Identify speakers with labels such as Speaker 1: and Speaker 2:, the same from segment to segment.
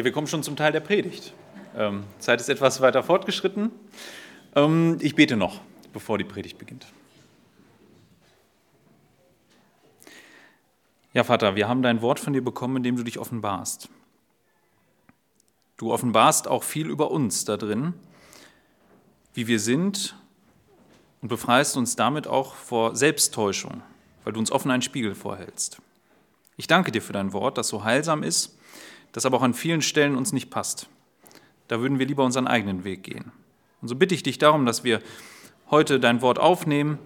Speaker 1: Ja, wir kommen schon zum Teil der Predigt. Ähm, Zeit ist etwas weiter fortgeschritten. Ähm, ich bete noch, bevor die Predigt beginnt. Ja, Vater, wir haben dein Wort von dir bekommen, in dem du dich offenbarst. Du offenbarst auch viel über uns da drin, wie wir sind und befreist uns damit auch vor Selbsttäuschung, weil du uns offen einen Spiegel vorhältst. Ich danke dir für dein Wort, das so heilsam ist das aber auch an vielen Stellen uns nicht passt. Da würden wir lieber unseren eigenen Weg gehen. Und so bitte ich dich darum, dass wir heute dein Wort aufnehmen,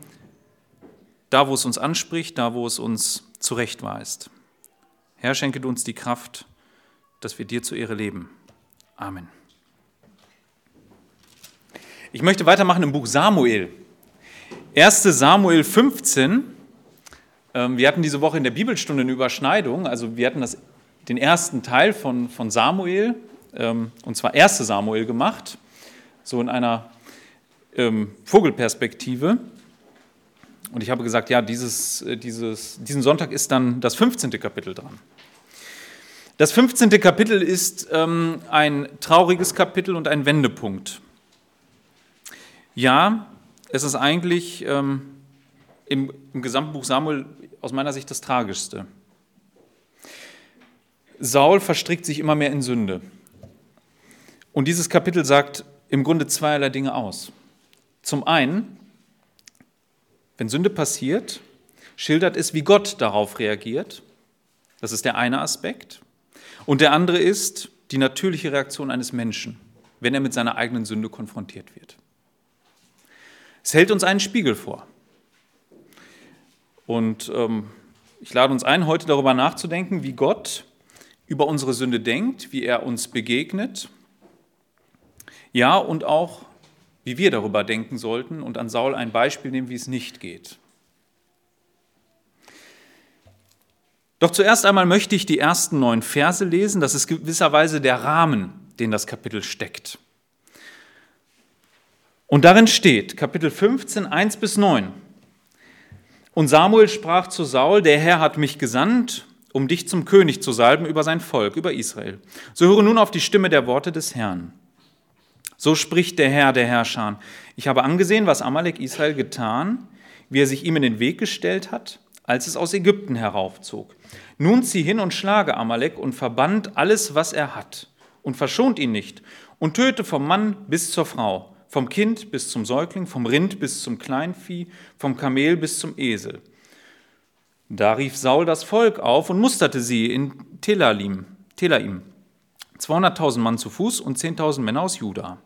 Speaker 1: da wo es uns anspricht, da wo es uns zurechtweist. Herr, schenke du uns die Kraft, dass wir dir zur Ehre leben. Amen. Ich möchte weitermachen im Buch Samuel. 1. Samuel 15. Ähm, wir hatten diese Woche in der Bibelstunde eine Überschneidung. Also wir hatten das den ersten Teil von, von Samuel, ähm, und zwar 1. Samuel gemacht, so in einer ähm, Vogelperspektive. Und ich habe gesagt, ja, dieses, äh, dieses, diesen Sonntag ist dann das 15. Kapitel dran. Das 15. Kapitel ist ähm, ein trauriges Kapitel und ein Wendepunkt. Ja, es ist eigentlich ähm, im, im gesamten Buch Samuel aus meiner Sicht das Tragischste. Saul verstrickt sich immer mehr in Sünde. Und dieses Kapitel sagt im Grunde zweierlei Dinge aus. Zum einen, wenn Sünde passiert, schildert es, wie Gott darauf reagiert. Das ist der eine Aspekt. Und der andere ist die natürliche Reaktion eines Menschen, wenn er mit seiner eigenen Sünde konfrontiert wird. Es hält uns einen Spiegel vor. Und ähm, ich lade uns ein, heute darüber nachzudenken, wie Gott über unsere Sünde denkt, wie er uns begegnet. Ja, und auch, wie wir darüber denken sollten und an Saul ein Beispiel nehmen, wie es nicht geht. Doch zuerst einmal möchte ich die ersten neun Verse lesen. Das ist gewisserweise der Rahmen, den das Kapitel steckt. Und darin steht, Kapitel 15, 1 bis 9. Und Samuel sprach zu Saul, der Herr hat mich gesandt, um dich zum König zu salben über sein Volk, über Israel. So höre nun auf die Stimme der Worte des Herrn. So spricht der Herr der Herrscher. Ich habe angesehen, was Amalek Israel getan, wie er sich ihm in den Weg gestellt hat, als es aus Ägypten heraufzog. Nun zieh hin und schlage Amalek und verbannt alles, was er hat, und verschont ihn nicht, und töte vom Mann bis zur Frau, vom Kind bis zum Säugling, vom Rind bis zum Kleinvieh, vom Kamel bis zum Esel da rief Saul das Volk auf und musterte sie in Telaim, Telaim. 200.000 Mann zu Fuß und 10.000 Männer aus Juda.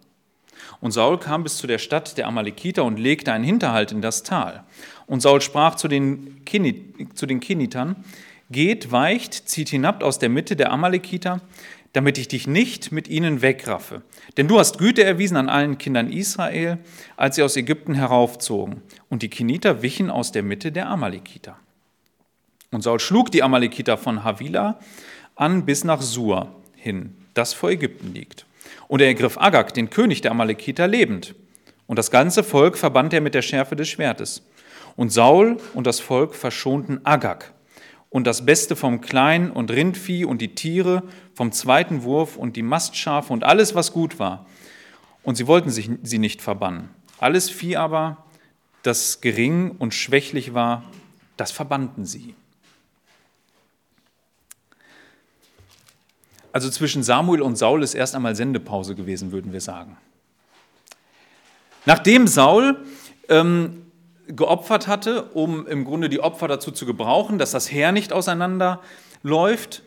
Speaker 1: Und Saul kam bis zu der Stadt der Amalekiter und legte einen Hinterhalt in das Tal. Und Saul sprach zu den, Kinit, zu den Kinitern, Geht, weicht, zieht hinab aus der Mitte der Amalekiter, damit ich dich nicht mit ihnen wegraffe. Denn du hast Güte erwiesen an allen Kindern Israel, als sie aus Ägypten heraufzogen. Und die Kiniter wichen aus der Mitte der Amalekiter. Und Saul schlug die Amalekiter von Havila an bis nach Sur hin, das vor Ägypten liegt. Und er ergriff Agag, den König der Amalekiter, lebend. Und das ganze Volk verband er mit der Schärfe des Schwertes. Und Saul und das Volk verschonten Agag und das Beste vom Klein und Rindvieh und die Tiere, vom zweiten Wurf und die Mastschafe und alles, was gut war. Und sie wollten sich, sie nicht verbannen. Alles Vieh aber, das gering und schwächlich war, das verbannten sie. Also zwischen Samuel und Saul ist erst einmal Sendepause gewesen, würden wir sagen. Nachdem Saul ähm, geopfert hatte, um im Grunde die Opfer dazu zu gebrauchen, dass das Heer nicht auseinanderläuft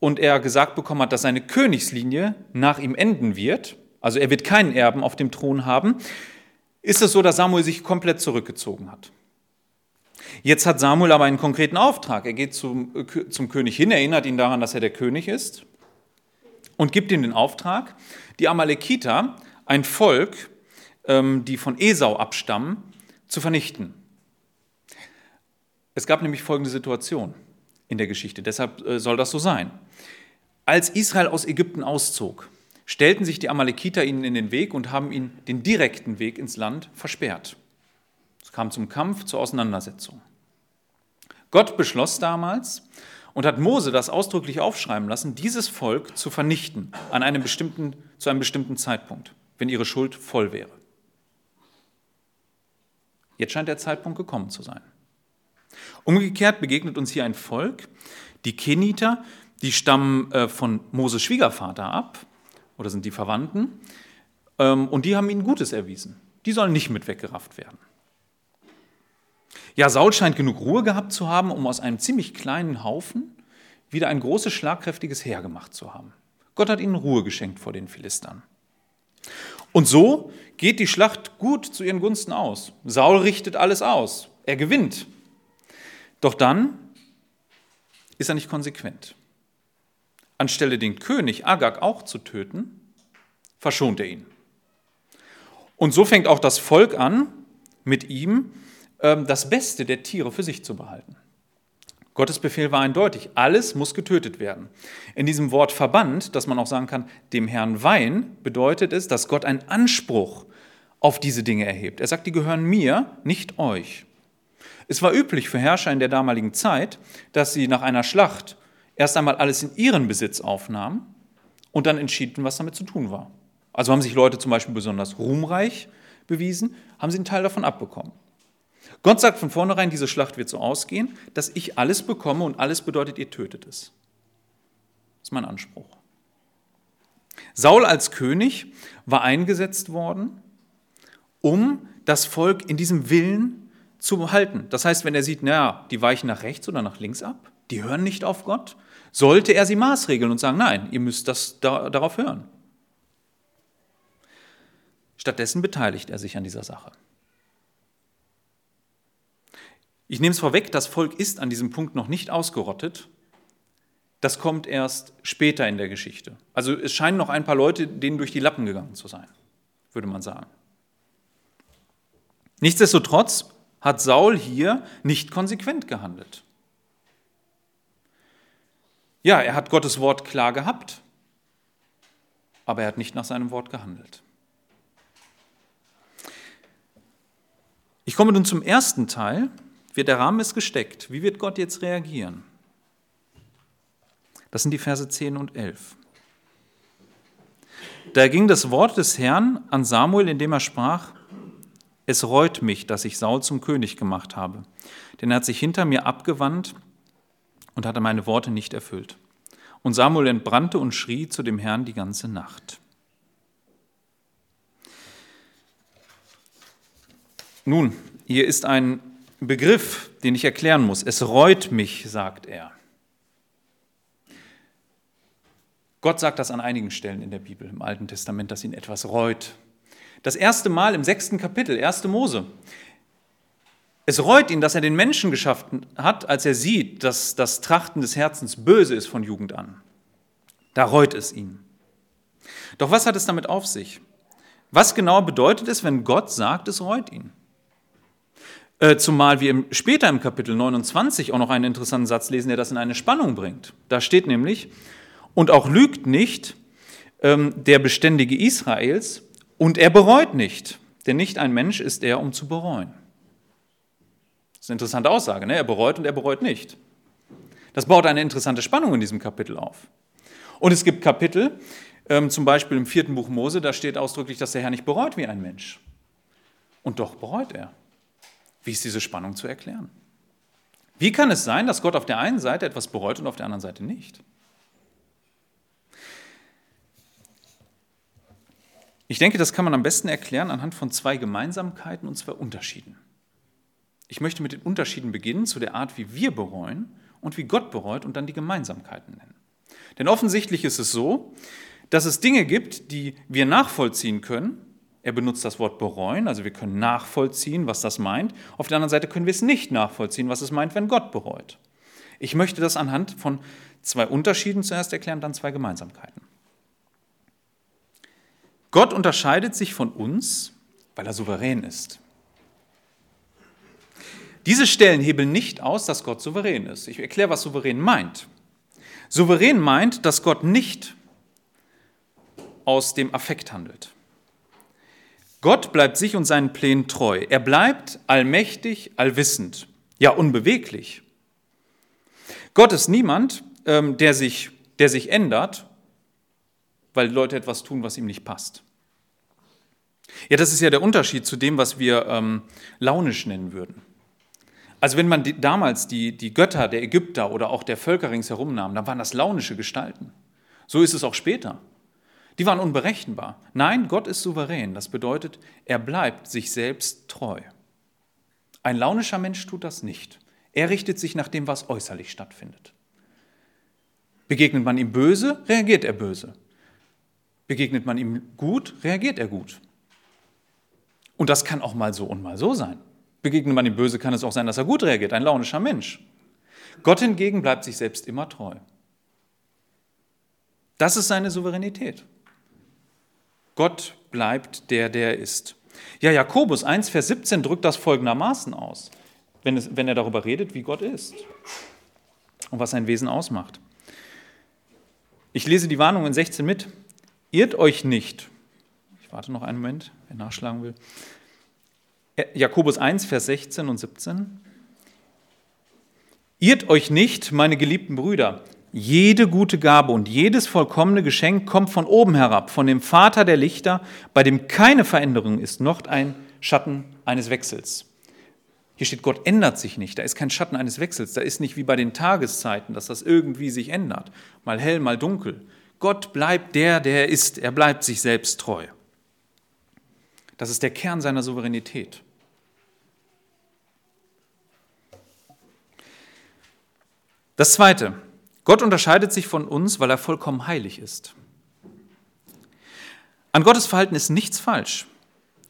Speaker 1: und er gesagt bekommen hat, dass seine Königslinie nach ihm enden wird, also er wird keinen Erben auf dem Thron haben, ist es so, dass Samuel sich komplett zurückgezogen hat. Jetzt hat Samuel aber einen konkreten Auftrag. Er geht zum, zum König hin, erinnert ihn daran, dass er der König ist und gibt ihm den Auftrag, die Amalekiter, ein Volk, ähm, die von Esau abstammen, zu vernichten. Es gab nämlich folgende Situation in der Geschichte, deshalb äh, soll das so sein. Als Israel aus Ägypten auszog, stellten sich die Amalekiter ihnen in den Weg und haben ihnen den direkten Weg ins Land versperrt. Es kam zum Kampf, zur Auseinandersetzung. Gott beschloss damals, und hat Mose das ausdrücklich aufschreiben lassen, dieses Volk zu vernichten an einem bestimmten, zu einem bestimmten Zeitpunkt, wenn ihre Schuld voll wäre. Jetzt scheint der Zeitpunkt gekommen zu sein. Umgekehrt begegnet uns hier ein Volk, die Keniter, die stammen äh, von Moses Schwiegervater ab oder sind die Verwandten ähm, und die haben ihnen Gutes erwiesen. Die sollen nicht mit weggerafft werden. Ja, Saul scheint genug Ruhe gehabt zu haben, um aus einem ziemlich kleinen Haufen wieder ein großes, schlagkräftiges Heer gemacht zu haben. Gott hat ihnen Ruhe geschenkt vor den Philistern. Und so geht die Schlacht gut zu ihren Gunsten aus. Saul richtet alles aus. Er gewinnt. Doch dann ist er nicht konsequent. Anstelle den König Agag auch zu töten, verschont er ihn. Und so fängt auch das Volk an, mit ihm das Beste der Tiere für sich zu behalten. Gottes Befehl war eindeutig, alles muss getötet werden. In diesem Wort verbannt, dass man auch sagen kann, dem Herrn Wein, bedeutet es, dass Gott einen Anspruch auf diese Dinge erhebt. Er sagt, die gehören mir, nicht euch. Es war üblich für Herrscher in der damaligen Zeit, dass sie nach einer Schlacht erst einmal alles in ihren Besitz aufnahmen und dann entschieden, was damit zu tun war. Also haben sich Leute zum Beispiel besonders ruhmreich bewiesen, haben sie einen Teil davon abbekommen. Gott sagt von vornherein, diese Schlacht wird so ausgehen, dass ich alles bekomme und alles bedeutet, ihr tötet es. Das ist mein Anspruch. Saul als König war eingesetzt worden, um das Volk in diesem Willen zu halten. Das heißt, wenn er sieht, naja, die weichen nach rechts oder nach links ab, die hören nicht auf Gott, sollte er sie maßregeln und sagen, nein, ihr müsst das da, darauf hören. Stattdessen beteiligt er sich an dieser Sache. Ich nehme es vorweg, das Volk ist an diesem Punkt noch nicht ausgerottet. Das kommt erst später in der Geschichte. Also es scheinen noch ein paar Leute denen durch die Lappen gegangen zu sein, würde man sagen. Nichtsdestotrotz hat Saul hier nicht konsequent gehandelt. Ja, er hat Gottes Wort klar gehabt, aber er hat nicht nach seinem Wort gehandelt. Ich komme nun zum ersten Teil, der Rahmen ist gesteckt. Wie wird Gott jetzt reagieren? Das sind die Verse 10 und 11. Da ging das Wort des Herrn an Samuel, indem er sprach, es reut mich, dass ich Saul zum König gemacht habe, denn er hat sich hinter mir abgewandt und hatte meine Worte nicht erfüllt. Und Samuel entbrannte und schrie zu dem Herrn die ganze Nacht. Nun, hier ist ein Begriff, den ich erklären muss. Es reut mich, sagt er. Gott sagt das an einigen Stellen in der Bibel, im Alten Testament, dass ihn etwas reut. Das erste Mal im sechsten Kapitel, 1. Mose. Es reut ihn, dass er den Menschen geschaffen hat, als er sieht, dass das Trachten des Herzens böse ist von Jugend an. Da reut es ihn. Doch was hat es damit auf sich? Was genau bedeutet es, wenn Gott sagt, es reut ihn? Äh, zumal wir später im Kapitel 29 auch noch einen interessanten Satz lesen, der das in eine Spannung bringt. Da steht nämlich, und auch lügt nicht ähm, der Beständige Israels, und er bereut nicht, denn nicht ein Mensch ist er, um zu bereuen. Das ist eine interessante Aussage, ne? er bereut und er bereut nicht. Das baut eine interessante Spannung in diesem Kapitel auf. Und es gibt Kapitel, ähm, zum Beispiel im vierten Buch Mose, da steht ausdrücklich, dass der Herr nicht bereut wie ein Mensch. Und doch bereut er. Wie ist diese Spannung zu erklären? Wie kann es sein, dass Gott auf der einen Seite etwas bereut und auf der anderen Seite nicht? Ich denke, das kann man am besten erklären anhand von zwei Gemeinsamkeiten und zwei Unterschieden. Ich möchte mit den Unterschieden beginnen zu der Art, wie wir bereuen und wie Gott bereut und dann die Gemeinsamkeiten nennen. Denn offensichtlich ist es so, dass es Dinge gibt, die wir nachvollziehen können er benutzt das Wort bereuen, also wir können nachvollziehen, was das meint. Auf der anderen Seite können wir es nicht nachvollziehen, was es meint, wenn Gott bereut. Ich möchte das anhand von zwei Unterschieden zuerst erklären, dann zwei Gemeinsamkeiten. Gott unterscheidet sich von uns, weil er souverän ist. Diese Stellen hebeln nicht aus, dass Gott souverän ist. Ich erkläre, was souverän meint. Souverän meint, dass Gott nicht aus dem Affekt handelt. Gott bleibt sich und seinen Plänen treu. Er bleibt allmächtig, allwissend, ja unbeweglich. Gott ist niemand, ähm, der sich, der sich ändert, weil Leute etwas tun, was ihm nicht passt. Ja, das ist ja der Unterschied zu dem, was wir ähm, launisch nennen würden. Also wenn man die, damals die, die Götter der Ägypter oder auch der Völker ringsherum nahm, dann waren das launische Gestalten. So ist es auch später. Die waren unberechenbar. Nein, Gott ist souverän. Das bedeutet, er bleibt sich selbst treu. Ein launischer Mensch tut das nicht. Er richtet sich nach dem, was äußerlich stattfindet. Begegnet man ihm böse, reagiert er böse. Begegnet man ihm gut, reagiert er gut. Und das kann auch mal so und mal so sein. Begegnet man ihm böse, kann es auch sein, dass er gut reagiert, ein launischer Mensch. Gott hingegen bleibt sich selbst immer treu. Das ist seine Souveränität. Gott bleibt der, der er ist. Ja, Jakobus 1, Vers 17 drückt das folgendermaßen aus, wenn, es, wenn er darüber redet, wie Gott ist und was sein Wesen ausmacht. Ich lese die Warnung in 16 mit. Irrt euch nicht. Ich warte noch einen Moment, wer nachschlagen will. Jakobus 1, Vers 16 und 17. Irrt euch nicht, meine geliebten Brüder, jede gute Gabe und jedes vollkommene Geschenk kommt von oben herab, von dem Vater der Lichter, bei dem keine Veränderung ist, noch ein Schatten eines Wechsels. Hier steht, Gott ändert sich nicht. Da ist kein Schatten eines Wechsels. Da ist nicht wie bei den Tageszeiten, dass das irgendwie sich ändert. Mal hell, mal dunkel. Gott bleibt der, der er ist. Er bleibt sich selbst treu. Das ist der Kern seiner Souveränität. Das Zweite, Gott unterscheidet sich von uns, weil er vollkommen heilig ist. An Gottes Verhalten ist nichts falsch.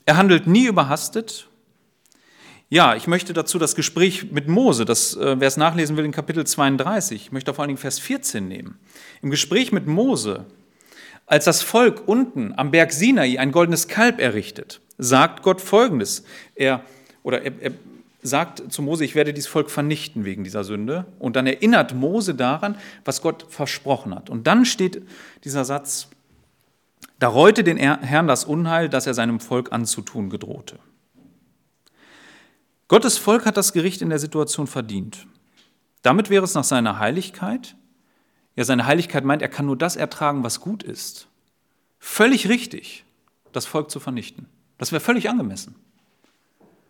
Speaker 1: Er handelt nie überhastet. Ja, ich möchte dazu das Gespräch mit Mose, das, äh, wer es nachlesen will, in Kapitel 32, ich möchte vor allen Dingen Vers 14 nehmen. Im Gespräch mit Mose, als das Volk unten am Berg Sinai ein goldenes Kalb errichtet, sagt Gott Folgendes. Er, oder er, er sagt zu Mose, ich werde dieses Volk vernichten wegen dieser Sünde. Und dann erinnert Mose daran, was Gott versprochen hat. Und dann steht dieser Satz, da reute den Herrn das Unheil, das er seinem Volk anzutun gedrohte. Gottes Volk hat das Gericht in der Situation verdient. Damit wäre es nach seiner Heiligkeit, ja seine Heiligkeit meint, er kann nur das ertragen, was gut ist, völlig richtig, das Volk zu vernichten. Das wäre völlig angemessen.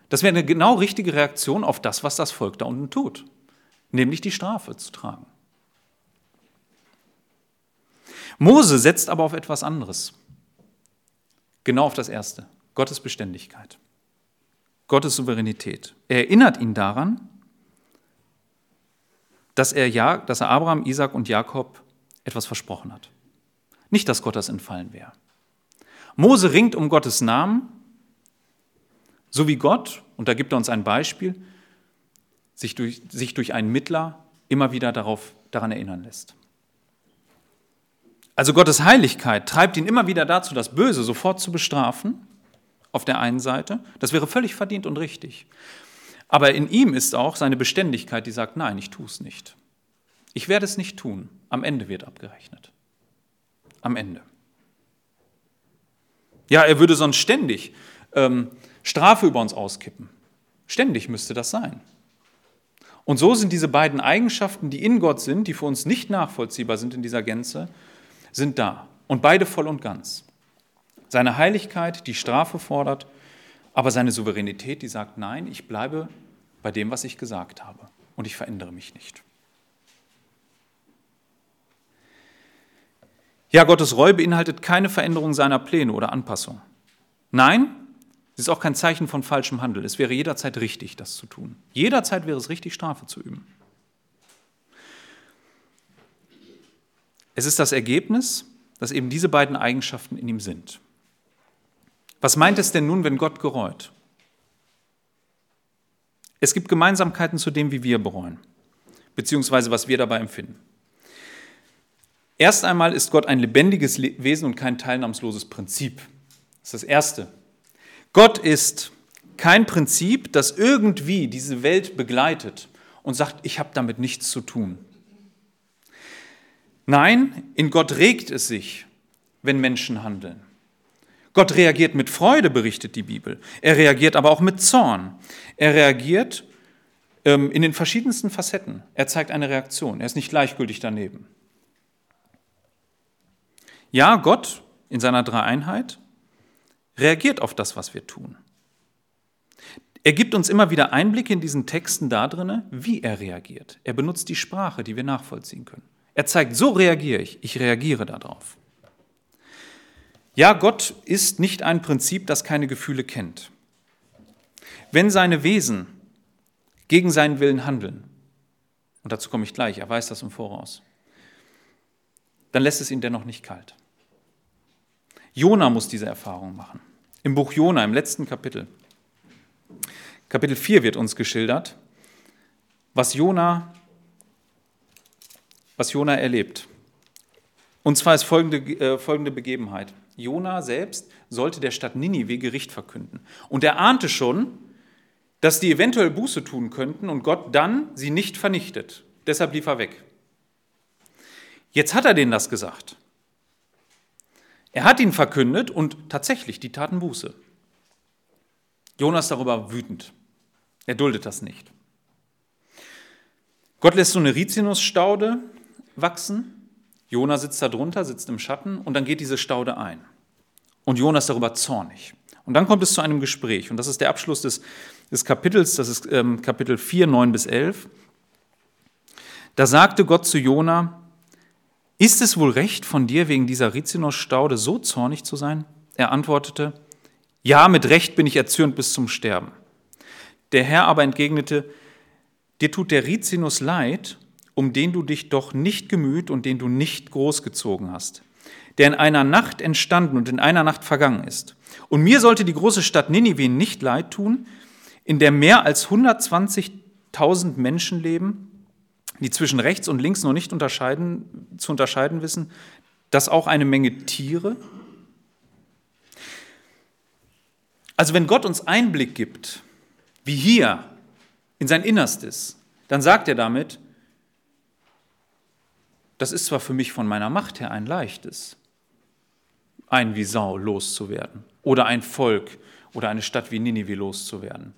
Speaker 1: Das wäre eine genau richtige Reaktion auf das, was das Volk da unten tut, nämlich die Strafe zu tragen. Mose setzt aber auf etwas anderes. Genau auf das Erste, Gottes Beständigkeit, Gottes Souveränität. Er erinnert ihn daran, dass er, ja, dass er Abraham, Isaac und Jakob etwas versprochen hat. Nicht, dass Gott das entfallen wäre. Mose ringt um Gottes Namen so wie Gott, und da gibt er uns ein Beispiel, sich durch, sich durch einen Mittler immer wieder darauf, daran erinnern lässt. Also Gottes Heiligkeit treibt ihn immer wieder dazu, das Böse sofort zu bestrafen, auf der einen Seite. Das wäre völlig verdient und richtig. Aber in ihm ist auch seine Beständigkeit, die sagt, nein, ich tue es nicht. Ich werde es nicht tun. Am Ende wird abgerechnet. Am Ende. Ja, er würde sonst ständig ähm, Strafe über uns auskippen. Ständig müsste das sein. Und so sind diese beiden Eigenschaften, die in Gott sind, die für uns nicht nachvollziehbar sind in dieser Gänze, sind da. Und beide voll und ganz. Seine Heiligkeit, die Strafe fordert, aber seine Souveränität, die sagt, nein, ich bleibe bei dem, was ich gesagt habe. Und ich verändere mich nicht. Ja, Gottes Reue beinhaltet keine Veränderung seiner Pläne oder Anpassung. Nein, es ist auch kein Zeichen von falschem Handel. Es wäre jederzeit richtig, das zu tun. Jederzeit wäre es richtig, Strafe zu üben. Es ist das Ergebnis, dass eben diese beiden Eigenschaften in ihm sind. Was meint es denn nun, wenn Gott gereut? Es gibt Gemeinsamkeiten zu dem, wie wir bereuen, beziehungsweise was wir dabei empfinden. Erst einmal ist Gott ein lebendiges Wesen und kein teilnahmsloses Prinzip. Das ist das Erste, Gott ist kein Prinzip, das irgendwie diese Welt begleitet und sagt, ich habe damit nichts zu tun. Nein, in Gott regt es sich, wenn Menschen handeln. Gott reagiert mit Freude, berichtet die Bibel. Er reagiert aber auch mit Zorn. Er reagiert ähm, in den verschiedensten Facetten. Er zeigt eine Reaktion. Er ist nicht gleichgültig daneben. Ja, Gott in seiner Dreieinheit reagiert auf das, was wir tun. Er gibt uns immer wieder Einblicke in diesen Texten darin, wie er reagiert. Er benutzt die Sprache, die wir nachvollziehen können. Er zeigt, so reagiere ich, ich reagiere darauf. Ja, Gott ist nicht ein Prinzip, das keine Gefühle kennt. Wenn seine Wesen gegen seinen Willen handeln, und dazu komme ich gleich, er weiß das im Voraus, dann lässt es ihn dennoch nicht kalt. Jona muss diese Erfahrung machen. Im Buch Jona, im letzten Kapitel, Kapitel 4 wird uns geschildert, was Jona, was Jona erlebt. Und zwar ist folgende, äh, folgende Begebenheit. Jona selbst sollte der Stadt Ninive Gericht verkünden. Und er ahnte schon, dass die eventuell Buße tun könnten und Gott dann sie nicht vernichtet. Deshalb lief er weg. Jetzt hat er denen das gesagt. Er hat ihn verkündet und tatsächlich, die taten Buße. Jonas darüber wütend. Er duldet das nicht. Gott lässt so eine Rizinusstaude wachsen. Jona sitzt da drunter, sitzt im Schatten und dann geht diese Staude ein. Und Jonas darüber zornig. Und dann kommt es zu einem Gespräch. Und das ist der Abschluss des, des Kapitels, das ist ähm, Kapitel 4, 9 bis 11. Da sagte Gott zu Jona, ist es wohl recht von dir, wegen dieser Rizinusstaude so zornig zu sein? Er antwortete, ja, mit Recht bin ich erzürnt bis zum Sterben. Der Herr aber entgegnete, dir tut der Rizinus leid, um den du dich doch nicht gemüht und den du nicht großgezogen hast, der in einer Nacht entstanden und in einer Nacht vergangen ist. Und mir sollte die große Stadt Ninive nicht leid tun, in der mehr als 120.000 Menschen leben, die zwischen rechts und links noch nicht unterscheiden, zu unterscheiden wissen, dass auch eine Menge Tiere Also wenn Gott uns Einblick gibt, wie hier, in sein Innerstes, dann sagt er damit, das ist zwar für mich von meiner Macht her ein leichtes, ein wie Sau loszuwerden oder ein Volk oder eine Stadt wie Ninive loszuwerden.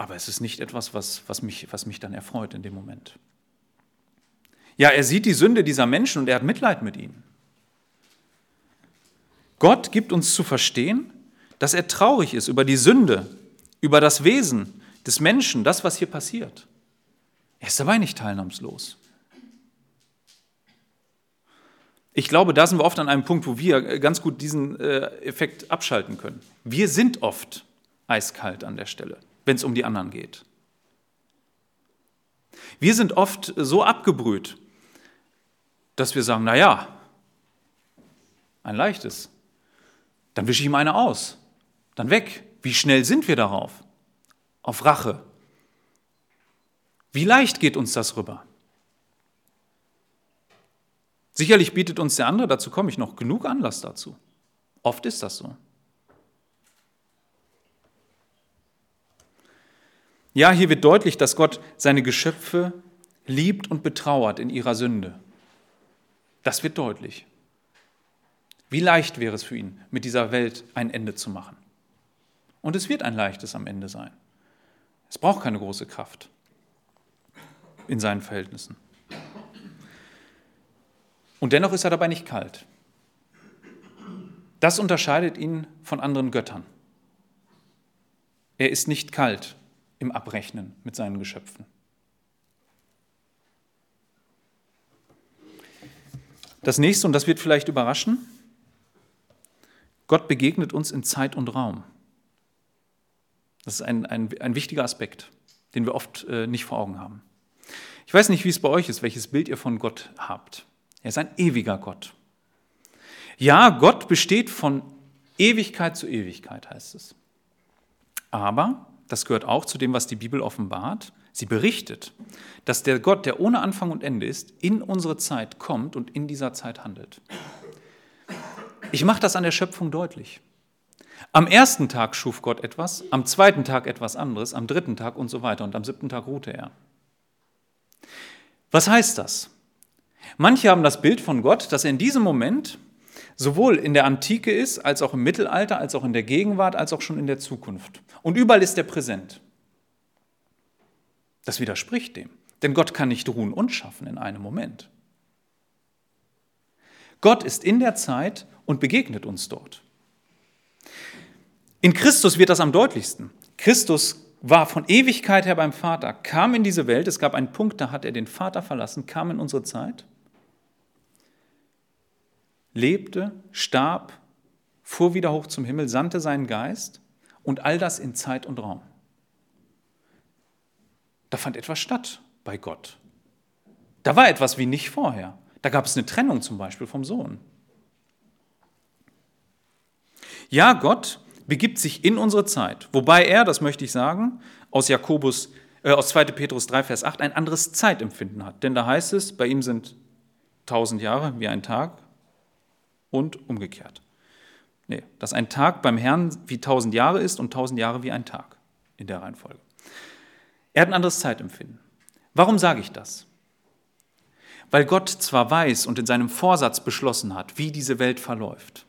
Speaker 1: Aber es ist nicht etwas, was, was, mich, was mich dann erfreut in dem Moment. Ja, er sieht die Sünde dieser Menschen und er hat Mitleid mit ihnen. Gott gibt uns zu verstehen, dass er traurig ist über die Sünde, über das Wesen des Menschen, das, was hier passiert. Er ist dabei nicht teilnahmslos. Ich glaube, da sind wir oft an einem Punkt, wo wir ganz gut diesen äh, Effekt abschalten können. Wir sind oft eiskalt an der Stelle, wenn es um die anderen geht. Wir sind oft so abgebrüht, dass wir sagen, naja, ein leichtes. Dann wische ich ihm eine aus. Dann weg. Wie schnell sind wir darauf? Auf Rache. Wie leicht geht uns das rüber? Sicherlich bietet uns der andere, dazu komme ich noch, genug Anlass dazu. Oft ist das so. Ja, hier wird deutlich, dass Gott seine Geschöpfe liebt und betrauert in ihrer Sünde. Das wird deutlich. Wie leicht wäre es für ihn, mit dieser Welt ein Ende zu machen. Und es wird ein leichtes am Ende sein. Es braucht keine große Kraft in seinen Verhältnissen. Und dennoch ist er dabei nicht kalt. Das unterscheidet ihn von anderen Göttern. Er ist nicht kalt im Abrechnen mit seinen Geschöpfen. Das nächste, und das wird vielleicht überraschen, Gott begegnet uns in Zeit und Raum. Das ist ein, ein, ein wichtiger Aspekt, den wir oft äh, nicht vor Augen haben. Ich weiß nicht, wie es bei euch ist, welches Bild ihr von Gott habt. Er ist ein ewiger Gott. Ja, Gott besteht von Ewigkeit zu Ewigkeit, heißt es. Aber, das gehört auch zu dem, was die Bibel offenbart, sie berichtet, dass der Gott, der ohne Anfang und Ende ist, in unsere Zeit kommt und in dieser Zeit handelt. Ich mache das an der Schöpfung deutlich. Am ersten Tag schuf Gott etwas, am zweiten Tag etwas anderes, am dritten Tag und so weiter und am siebten Tag ruhte er. Was heißt das? Manche haben das Bild von Gott, dass er in diesem Moment sowohl in der Antike ist, als auch im Mittelalter, als auch in der Gegenwart, als auch schon in der Zukunft. Und überall ist er präsent. Das widerspricht dem, denn Gott kann nicht ruhen und schaffen in einem Moment. Gott ist in der Zeit und begegnet uns dort. In Christus wird das am deutlichsten. Christus war von Ewigkeit her beim Vater, kam in diese Welt, es gab einen Punkt, da hat er den Vater verlassen, kam in unsere Zeit, lebte, starb, fuhr wieder hoch zum Himmel, sandte seinen Geist und all das in Zeit und Raum. Da fand etwas statt bei Gott. Da war etwas wie nicht vorher. Da gab es eine Trennung zum Beispiel vom Sohn. Ja, Gott begibt sich in unsere Zeit, wobei er, das möchte ich sagen, aus Jakobus, äh, aus 2. Petrus 3, Vers 8 ein anderes Zeitempfinden hat. Denn da heißt es, bei ihm sind tausend Jahre wie ein Tag und umgekehrt. Nee, dass ein Tag beim Herrn wie tausend Jahre ist und tausend Jahre wie ein Tag in der Reihenfolge. Er hat ein anderes Zeitempfinden. Warum sage ich das? Weil Gott zwar weiß und in seinem Vorsatz beschlossen hat, wie diese Welt verläuft,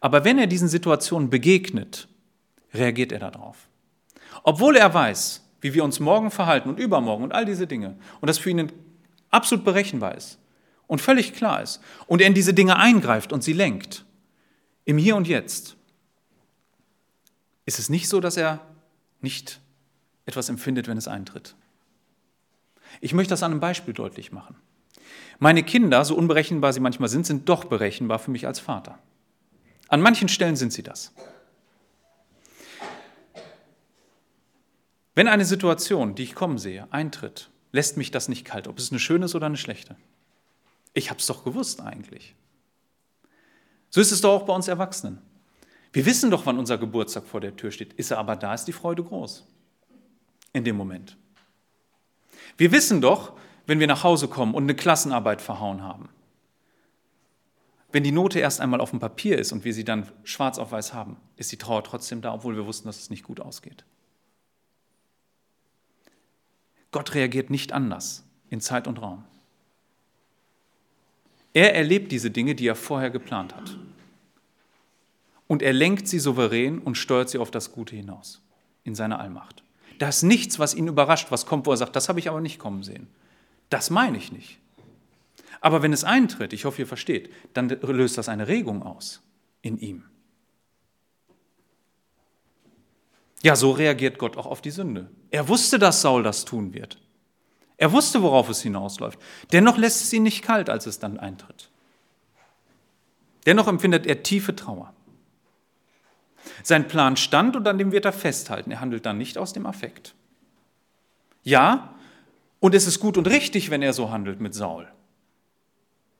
Speaker 1: aber wenn er diesen Situationen begegnet, reagiert er darauf. Obwohl er weiß, wie wir uns morgen verhalten und übermorgen und all diese Dinge und das für ihn absolut berechenbar ist und völlig klar ist und er in diese Dinge eingreift und sie lenkt, im Hier und Jetzt, ist es nicht so, dass er nicht etwas empfindet, wenn es eintritt. Ich möchte das an einem Beispiel deutlich machen. Meine Kinder, so unberechenbar sie manchmal sind, sind doch berechenbar für mich als Vater. An manchen Stellen sind sie das. Wenn eine Situation, die ich kommen sehe, eintritt, lässt mich das nicht kalt, ob es eine schöne ist oder eine schlechte. Ich habe es doch gewusst eigentlich. So ist es doch auch bei uns Erwachsenen. Wir wissen doch, wann unser Geburtstag vor der Tür steht. Ist er aber da, ist die Freude groß. In dem Moment. Wir wissen doch, wenn wir nach Hause kommen und eine Klassenarbeit verhauen haben. Wenn die Note erst einmal auf dem Papier ist und wir sie dann schwarz auf weiß haben, ist die Trauer trotzdem da, obwohl wir wussten, dass es nicht gut ausgeht. Gott reagiert nicht anders in Zeit und Raum. Er erlebt diese Dinge, die er vorher geplant hat. Und er lenkt sie souverän und steuert sie auf das Gute hinaus, in seiner Allmacht. Da ist nichts, was ihn überrascht, was kommt, wo er sagt, das habe ich aber nicht kommen sehen. Das meine ich nicht. Aber wenn es eintritt, ich hoffe, ihr versteht, dann löst das eine Regung aus in ihm. Ja, so reagiert Gott auch auf die Sünde. Er wusste, dass Saul das tun wird. Er wusste, worauf es hinausläuft. Dennoch lässt es ihn nicht kalt, als es dann eintritt. Dennoch empfindet er tiefe Trauer. Sein Plan stand und an dem wird er festhalten. Er handelt dann nicht aus dem Affekt. Ja, und es ist gut und richtig, wenn er so handelt mit Saul.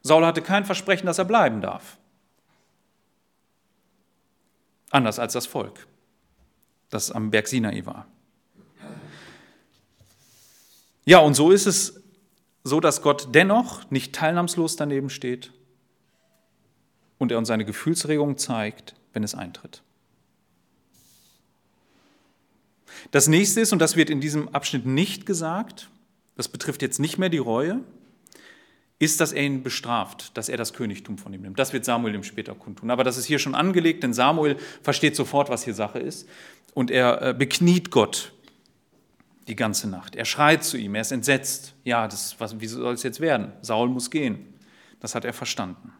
Speaker 1: Saul hatte kein Versprechen, dass er bleiben darf. Anders als das Volk, das am Berg Sinai war. Ja, und so ist es so, dass Gott dennoch nicht teilnahmslos daneben steht und er uns seine Gefühlsregung zeigt, wenn es eintritt. Das nächste ist, und das wird in diesem Abschnitt nicht gesagt, das betrifft jetzt nicht mehr die Reue, ist, dass er ihn bestraft, dass er das Königtum von ihm nimmt. Das wird Samuel ihm später kundtun. Aber das ist hier schon angelegt, denn Samuel versteht sofort, was hier Sache ist. Und er äh, bekniet Gott die ganze Nacht. Er schreit zu ihm, er ist entsetzt. Ja, das, was, wie soll es jetzt werden? Saul muss gehen. Das hat er verstanden.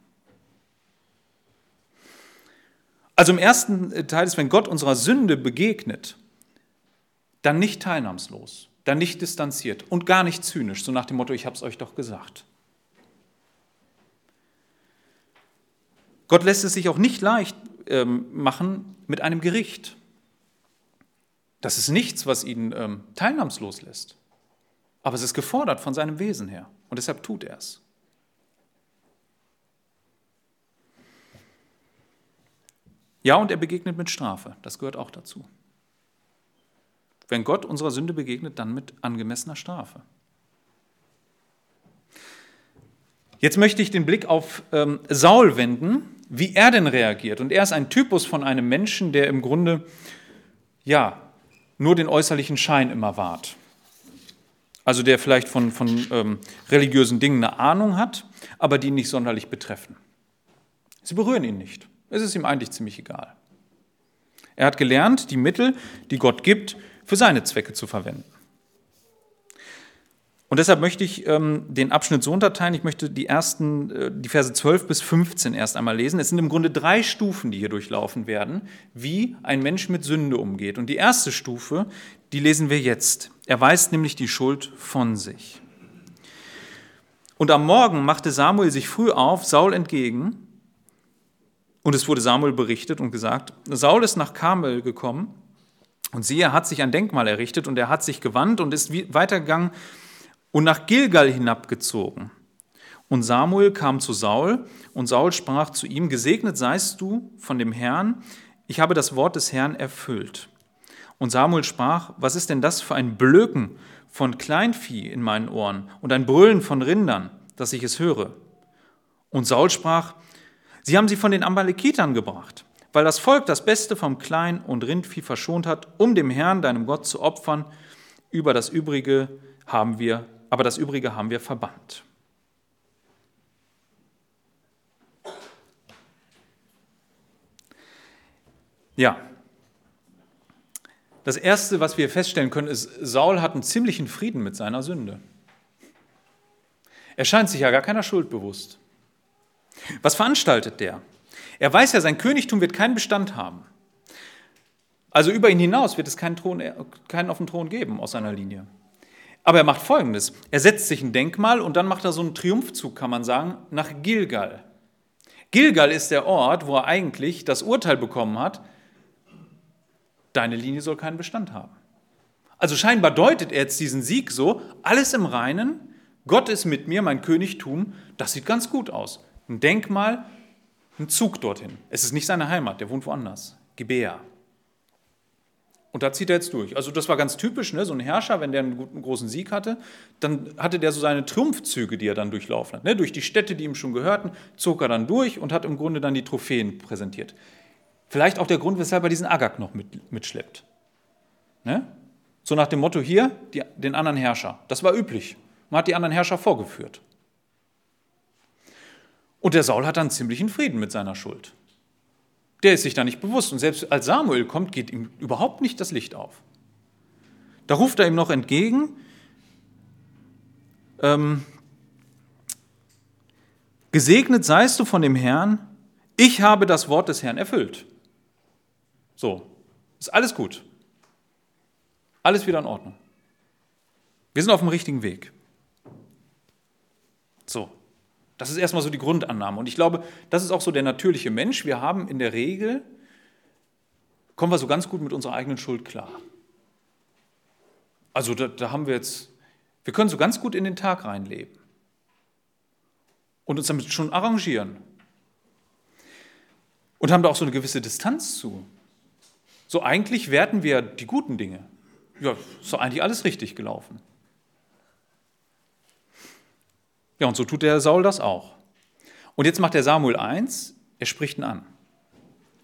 Speaker 1: Also im ersten Teil ist, wenn Gott unserer Sünde begegnet, dann nicht teilnahmslos, dann nicht distanziert und gar nicht zynisch, so nach dem Motto, ich habe es euch doch gesagt. Gott lässt es sich auch nicht leicht ähm, machen mit einem Gericht. Das ist nichts, was ihn ähm, teilnahmslos lässt. Aber es ist gefordert von seinem Wesen her. Und deshalb tut er es. Ja, und er begegnet mit Strafe. Das gehört auch dazu. Wenn Gott unserer Sünde begegnet, dann mit angemessener Strafe. Jetzt möchte ich den Blick auf ähm, Saul wenden, wie er denn reagiert. Und er ist ein Typus von einem Menschen, der im Grunde ja nur den äußerlichen Schein immer wahrt. Also der vielleicht von, von ähm, religiösen Dingen eine Ahnung hat, aber die ihn nicht sonderlich betreffen. Sie berühren ihn nicht. Es ist ihm eigentlich ziemlich egal. Er hat gelernt, die Mittel, die Gott gibt, für seine Zwecke zu verwenden. Und deshalb möchte ich ähm, den Abschnitt so unterteilen. Ich möchte die ersten, äh, die Verse 12 bis 15 erst einmal lesen. Es sind im Grunde drei Stufen, die hier durchlaufen werden, wie ein Mensch mit Sünde umgeht. Und die erste Stufe, die lesen wir jetzt. Er weist nämlich die Schuld von sich. Und am Morgen machte Samuel sich früh auf, Saul entgegen. Und es wurde Samuel berichtet und gesagt, Saul ist nach Karmel gekommen und siehe, er hat sich ein Denkmal errichtet und er hat sich gewandt und ist weitergegangen und nach Gilgal hinabgezogen. Und Samuel kam zu Saul und Saul sprach zu ihm, gesegnet seist du von dem Herrn, ich habe das Wort des Herrn erfüllt. Und Samuel sprach, was ist denn das für ein Blöken von Kleinvieh in meinen Ohren und ein Brüllen von Rindern, dass ich es höre? Und Saul sprach, sie haben sie von den Amalekitern gebracht, weil das Volk das Beste vom Klein- und Rindvieh verschont hat, um dem Herrn, deinem Gott, zu opfern. Über das Übrige haben wir aber das Übrige haben wir verbannt. Ja, das Erste, was wir feststellen können, ist, Saul hat einen ziemlichen Frieden mit seiner Sünde. Er scheint sich ja gar keiner Schuld bewusst. Was veranstaltet der? Er weiß ja, sein Königtum wird keinen Bestand haben. Also über ihn hinaus wird es keinen, Thron, keinen auf dem Thron geben aus seiner Linie. Aber er macht Folgendes. Er setzt sich ein Denkmal und dann macht er so einen Triumphzug, kann man sagen, nach Gilgal. Gilgal ist der Ort, wo er eigentlich das Urteil bekommen hat, deine Linie soll keinen Bestand haben. Also scheinbar deutet er jetzt diesen Sieg so, alles im Reinen, Gott ist mit mir, mein Königtum, das sieht ganz gut aus. Ein Denkmal, ein Zug dorthin. Es ist nicht seine Heimat, der wohnt woanders. Gibea. Und da zieht er jetzt durch. Also das war ganz typisch, ne? so ein Herrscher, wenn der einen, guten, großen Sieg hatte, dann hatte der so seine Triumphzüge, die er dann durchlaufen hat. Ne? Durch die Städte, die ihm schon gehörten, zog er dann durch und hat im Grunde dann die Trophäen präsentiert. Vielleicht auch der Grund, weshalb er diesen Agag noch mit, mitschleppt. Ne? So nach dem Motto hier, die, den anderen Herrscher. Das war üblich. Man hat die anderen Herrscher vorgeführt. Und der Saul hat dann ziemlichen Frieden mit seiner Schuld. Der ist sich da nicht bewusst. Und selbst als Samuel kommt, geht ihm überhaupt nicht das Licht auf. Da ruft er ihm noch entgegen, ähm, Gesegnet seist du von dem Herrn, ich habe das Wort des Herrn erfüllt. So, ist alles gut. Alles wieder in Ordnung. Wir sind auf dem richtigen Weg. So. Das ist erstmal so die Grundannahme. Und ich glaube, das ist auch so der natürliche Mensch. Wir haben in der Regel, kommen wir so ganz gut mit unserer eigenen Schuld klar. Also da, da haben wir jetzt, wir können so ganz gut in den Tag reinleben und uns damit schon arrangieren. Und haben da auch so eine gewisse Distanz zu. So eigentlich werten wir die guten Dinge. Ja, ist doch eigentlich alles richtig gelaufen. Ja, und so tut der Saul das auch. Und jetzt macht der Samuel eins, er spricht ihn an.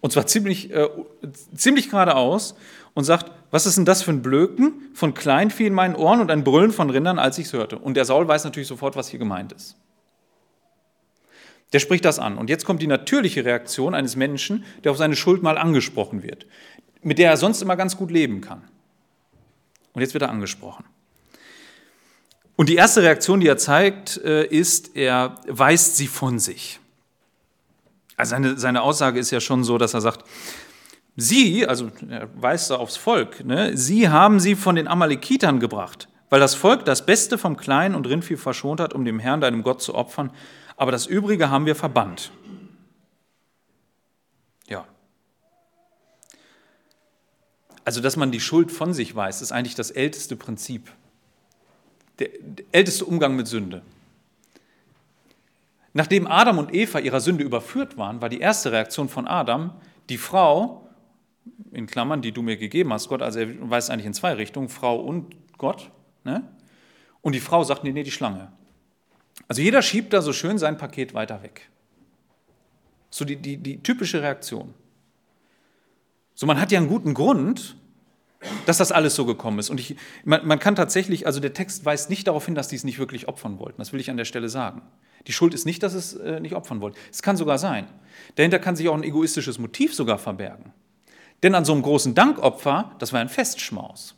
Speaker 1: Und zwar ziemlich, äh, ziemlich geradeaus und sagt, was ist denn das für ein Blöken von Kleinvieh in meinen Ohren und ein Brüllen von Rindern, als ich es hörte. Und der Saul weiß natürlich sofort, was hier gemeint ist. Der spricht das an. Und jetzt kommt die natürliche Reaktion eines Menschen, der auf seine Schuld mal angesprochen wird, mit der er sonst immer ganz gut leben kann. Und jetzt wird er angesprochen. Und die erste Reaktion, die er zeigt, äh, ist, er weist sie von sich. Also seine, seine Aussage ist ja schon so, dass er sagt, sie, also er weist da aufs Volk, ne, sie haben sie von den Amalekitern gebracht, weil das Volk das Beste vom Kleinen und Rindvieh verschont hat, um dem Herrn, deinem Gott, zu opfern, aber das Übrige haben wir verbannt. Ja. Also, dass man die Schuld von sich weist, ist eigentlich das älteste Prinzip der, älteste Umgang mit Sünde. Nachdem Adam und Eva ihrer Sünde überführt waren, war die erste Reaktion von Adam, die Frau, in Klammern, die du mir gegeben hast, Gott, also er weist eigentlich in zwei Richtungen, Frau und Gott, ne? und die Frau sagt, nee, nee, die Schlange. Also jeder schiebt da so schön sein Paket weiter weg. So die, die, die typische Reaktion. So, man hat ja einen guten Grund, dass das alles so gekommen ist. Und ich, man, man, kann tatsächlich, also der Text weist nicht darauf hin, dass die es nicht wirklich opfern wollten. Das will ich an der Stelle sagen. Die Schuld ist nicht, dass es äh, nicht opfern wollten. Es kann sogar sein. Dahinter kann sich auch ein egoistisches Motiv sogar verbergen. Denn an so einem großen Dankopfer, das war ein Festschmaus.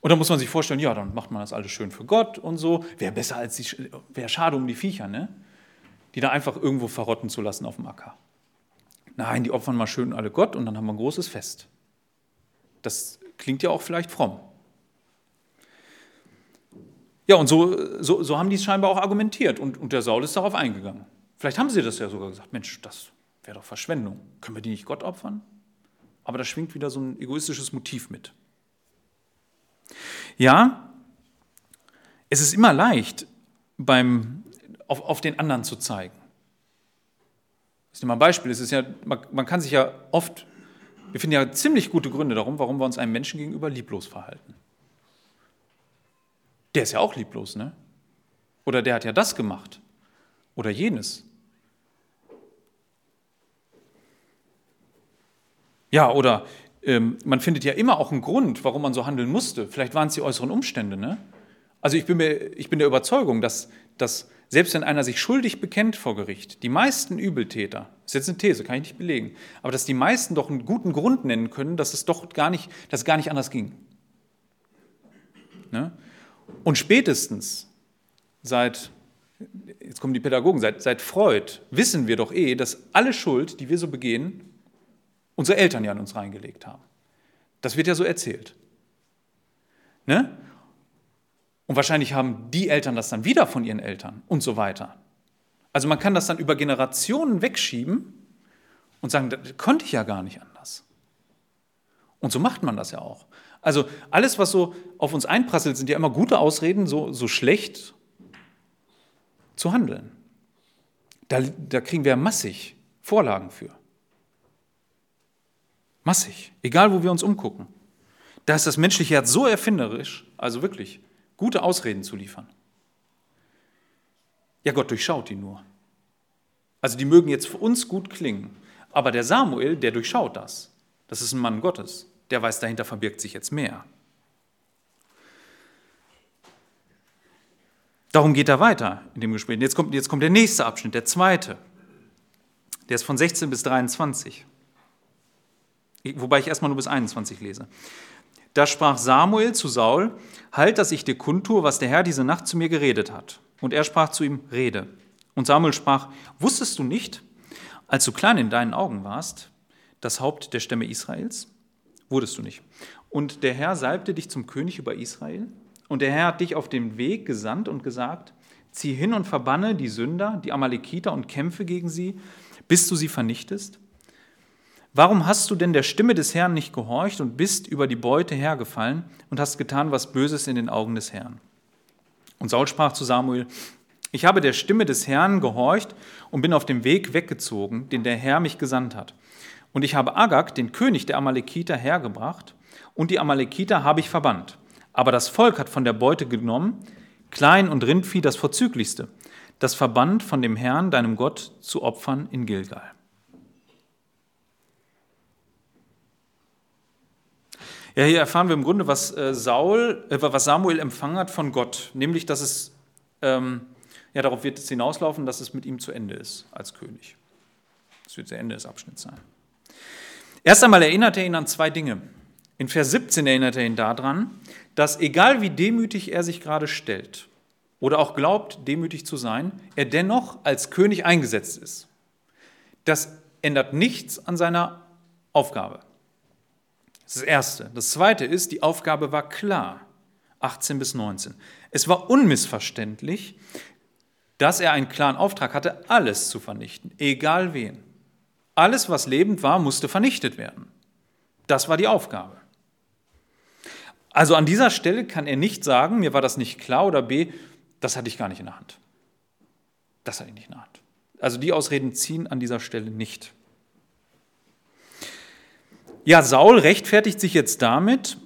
Speaker 1: Und da muss man sich vorstellen, ja, dann macht man das alles schön für Gott und so. Wäre besser als die, wäre schade um die Viecher, ne? Die da einfach irgendwo verrotten zu lassen auf dem Acker. Nein, die opfern mal schön alle Gott und dann haben wir ein großes Fest. Das klingt ja auch vielleicht fromm. Ja, und so, so, so haben die es scheinbar auch argumentiert und, und der Saul ist darauf eingegangen. Vielleicht haben sie das ja sogar gesagt, Mensch, das wäre doch Verschwendung. Können wir die nicht Gott opfern? Aber da schwingt wieder so ein egoistisches Motiv mit. Ja, es ist immer leicht, beim, auf, auf den anderen zu zeigen. Ich nehme mal ein Beispiel. Es ist ja, man, man kann sich ja oft wir finden ja ziemlich gute Gründe darum, warum wir uns einem Menschen gegenüber lieblos verhalten. Der ist ja auch lieblos, ne? Oder der hat ja das gemacht. Oder jenes. Ja, oder ähm, man findet ja immer auch einen Grund, warum man so handeln musste. Vielleicht waren es die äußeren Umstände, ne? Also ich bin, mir, ich bin der Überzeugung, dass, dass selbst wenn einer sich schuldig bekennt vor Gericht, die meisten Übeltäter, ist jetzt eine These, kann ich nicht belegen, aber dass die meisten doch einen guten Grund nennen können, dass es doch gar nicht, dass es gar nicht anders ging. Ne? Und spätestens seit, jetzt kommen die Pädagogen, seit, seit Freud wissen wir doch eh, dass alle Schuld, die wir so begehen, unsere Eltern ja in uns reingelegt haben. Das wird ja so erzählt. Ne? Und wahrscheinlich haben die Eltern das dann wieder von ihren Eltern und so weiter. Also man kann das dann über Generationen wegschieben und sagen, das konnte ich ja gar nicht anders. Und so macht man das ja auch. Also alles, was so auf uns einprasselt, sind ja immer gute Ausreden, so, so schlecht zu handeln. Da, da kriegen wir massig Vorlagen für. Massig. Egal, wo wir uns umgucken. Da ist das menschliche Herz so erfinderisch, also wirklich, gute Ausreden zu liefern. Ja, Gott durchschaut die nur. Also die mögen jetzt für uns gut klingen, aber der Samuel, der durchschaut das. Das ist ein Mann Gottes. Der weiß, dahinter verbirgt sich jetzt mehr. Darum geht er weiter in dem Gespräch. Jetzt kommt, jetzt kommt der nächste Abschnitt, der zweite. Der ist von 16 bis 23. Wobei ich erstmal nur bis 21 lese. Da sprach Samuel zu Saul, halt, dass ich dir kundtue, was der Herr diese Nacht zu mir geredet hat. Und er sprach zu ihm, rede. Und Samuel sprach, wusstest du nicht, als du klein in deinen Augen warst, das Haupt der Stämme Israels? Wurdest du nicht. Und der Herr salbte dich zum König über Israel. Und der Herr hat dich auf den Weg gesandt und gesagt, zieh hin und verbanne die Sünder, die Amalekiter und kämpfe gegen sie, bis du sie vernichtest. Warum hast du denn der Stimme des Herrn nicht gehorcht und bist über die Beute hergefallen und hast getan, was Böses in den Augen des Herrn? Und Saul sprach zu Samuel, ich habe der Stimme des Herrn gehorcht und bin auf dem Weg weggezogen, den der Herr mich gesandt hat. Und ich habe Agag, den König der Amalekiter, hergebracht, und die Amalekiter habe ich verbannt. Aber das Volk hat von der Beute genommen, Klein- und Rindvieh das Vorzüglichste, das verbannt von dem Herrn, deinem Gott, zu Opfern in Gilgal. Ja, hier erfahren wir im Grunde, was, äh, Saul, äh, was Samuel empfangen hat von Gott, nämlich, dass es, ähm, ja, darauf wird es hinauslaufen, dass es mit ihm zu Ende ist als König. Das wird das Ende des Abschnitts sein. Erst einmal erinnert er ihn an zwei Dinge. In Vers 17 erinnert er ihn daran, dass egal wie demütig er sich gerade stellt oder auch glaubt, demütig zu sein, er dennoch als König eingesetzt ist. Das ändert nichts an seiner Aufgabe. Das ist das Erste. Das Zweite ist, die Aufgabe war klar. 18 bis 19. Es war unmissverständlich, dass er einen klaren Auftrag hatte, alles zu vernichten, egal wen. Alles, was lebend war, musste vernichtet werden. Das war die Aufgabe. Also an dieser Stelle kann er nicht sagen, mir war das nicht klar oder B, das hatte ich gar nicht in der Hand. Das hatte ich nicht in der Hand. Also die Ausreden ziehen an dieser Stelle nicht. Ja, Saul rechtfertigt sich jetzt damit,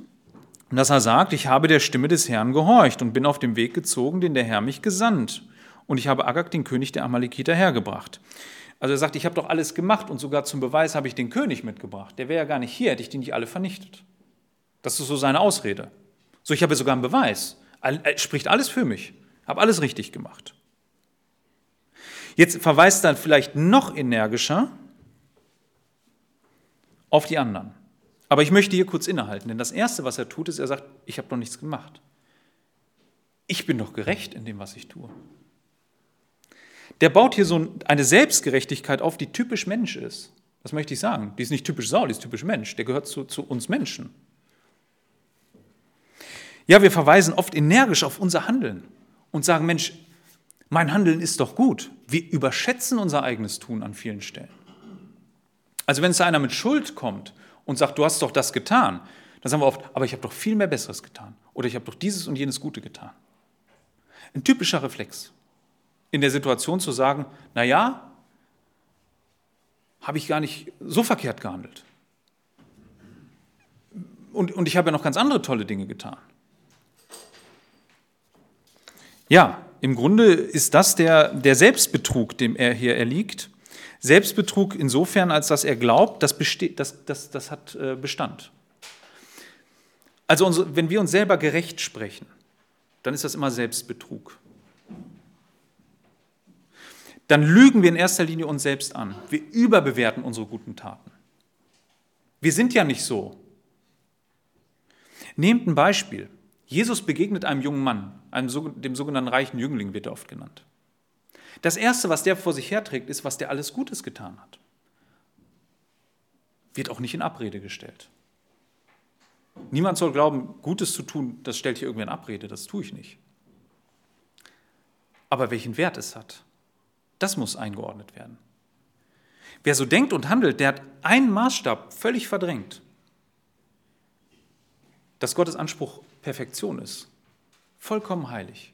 Speaker 1: dass er sagt, ich habe der Stimme des Herrn gehorcht und bin auf dem Weg gezogen, den der Herr mich gesandt. Und ich habe Agag, den König der Amalekiter, hergebracht. Also er sagt, ich habe doch alles gemacht und sogar zum Beweis habe ich den König mitgebracht. Der wäre ja gar nicht hier, hätte ich die nicht alle vernichtet. Das ist so seine Ausrede. So, ich habe sogar einen Beweis. Er spricht alles für mich. Habe alles richtig gemacht. Jetzt verweist er vielleicht noch energischer auf die anderen. Aber ich möchte hier kurz innehalten, denn das Erste, was er tut, ist, er sagt, ich habe doch nichts gemacht. Ich bin doch gerecht in dem, was ich tue. Der baut hier so eine Selbstgerechtigkeit auf, die typisch Mensch ist. Das möchte ich sagen. Die ist nicht typisch Saul, die ist typisch Mensch. Der gehört zu, zu uns Menschen. Ja, wir verweisen oft energisch auf unser Handeln und sagen, Mensch, mein Handeln ist doch gut. Wir überschätzen unser eigenes Tun an vielen Stellen. Also wenn es einer mit Schuld kommt und sagt, du hast doch das getan, dann sagen wir oft, aber ich habe doch viel mehr Besseres getan. Oder ich habe doch dieses und jenes Gute getan. Ein typischer Reflex. In der Situation zu sagen, naja, habe ich gar nicht so verkehrt gehandelt. Und, und ich habe ja noch ganz andere tolle Dinge getan. Ja, im Grunde ist das der, der Selbstbetrug, dem er hier erliegt. Selbstbetrug insofern, als dass er glaubt, das, besteht, das, das, das hat äh, Bestand. Also wenn wir uns selber gerecht sprechen, dann ist das immer Selbstbetrug. Dann lügen wir in erster Linie uns selbst an. Wir überbewerten unsere guten Taten. Wir sind ja nicht so. Nehmt ein Beispiel. Jesus begegnet einem jungen Mann, einem, dem sogenannten reichen Jüngling wird er oft genannt. Das Erste, was der vor sich herträgt, ist, was der alles Gutes getan hat. Wird auch nicht in Abrede gestellt. Niemand soll glauben, Gutes zu tun, das stellt hier irgendwer in Abrede, das tue ich nicht. Aber welchen Wert es hat, das muss eingeordnet werden. Wer so denkt und handelt, der hat einen Maßstab völlig verdrängt. Dass Gottes Anspruch Perfektion ist. Vollkommen heilig.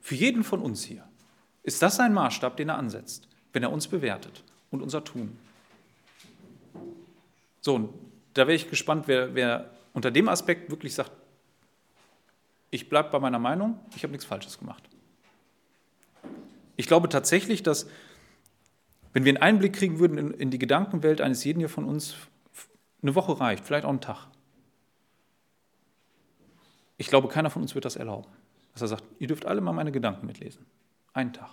Speaker 1: Für jeden von uns hier ist das sein Maßstab, den er ansetzt, wenn er uns bewertet und unser Tun. So, und da wäre ich gespannt, wer, wer unter dem Aspekt wirklich sagt, ich bleibe bei meiner Meinung, ich habe nichts Falsches gemacht. Ich glaube tatsächlich, dass wenn wir einen Einblick kriegen würden in, in die Gedankenwelt eines jeden hier von uns, eine Woche reicht, vielleicht auch ein Tag. Ich glaube, keiner von uns wird das erlauben. Dass er sagt, ihr dürft alle mal meine Gedanken mitlesen. Einen Tag.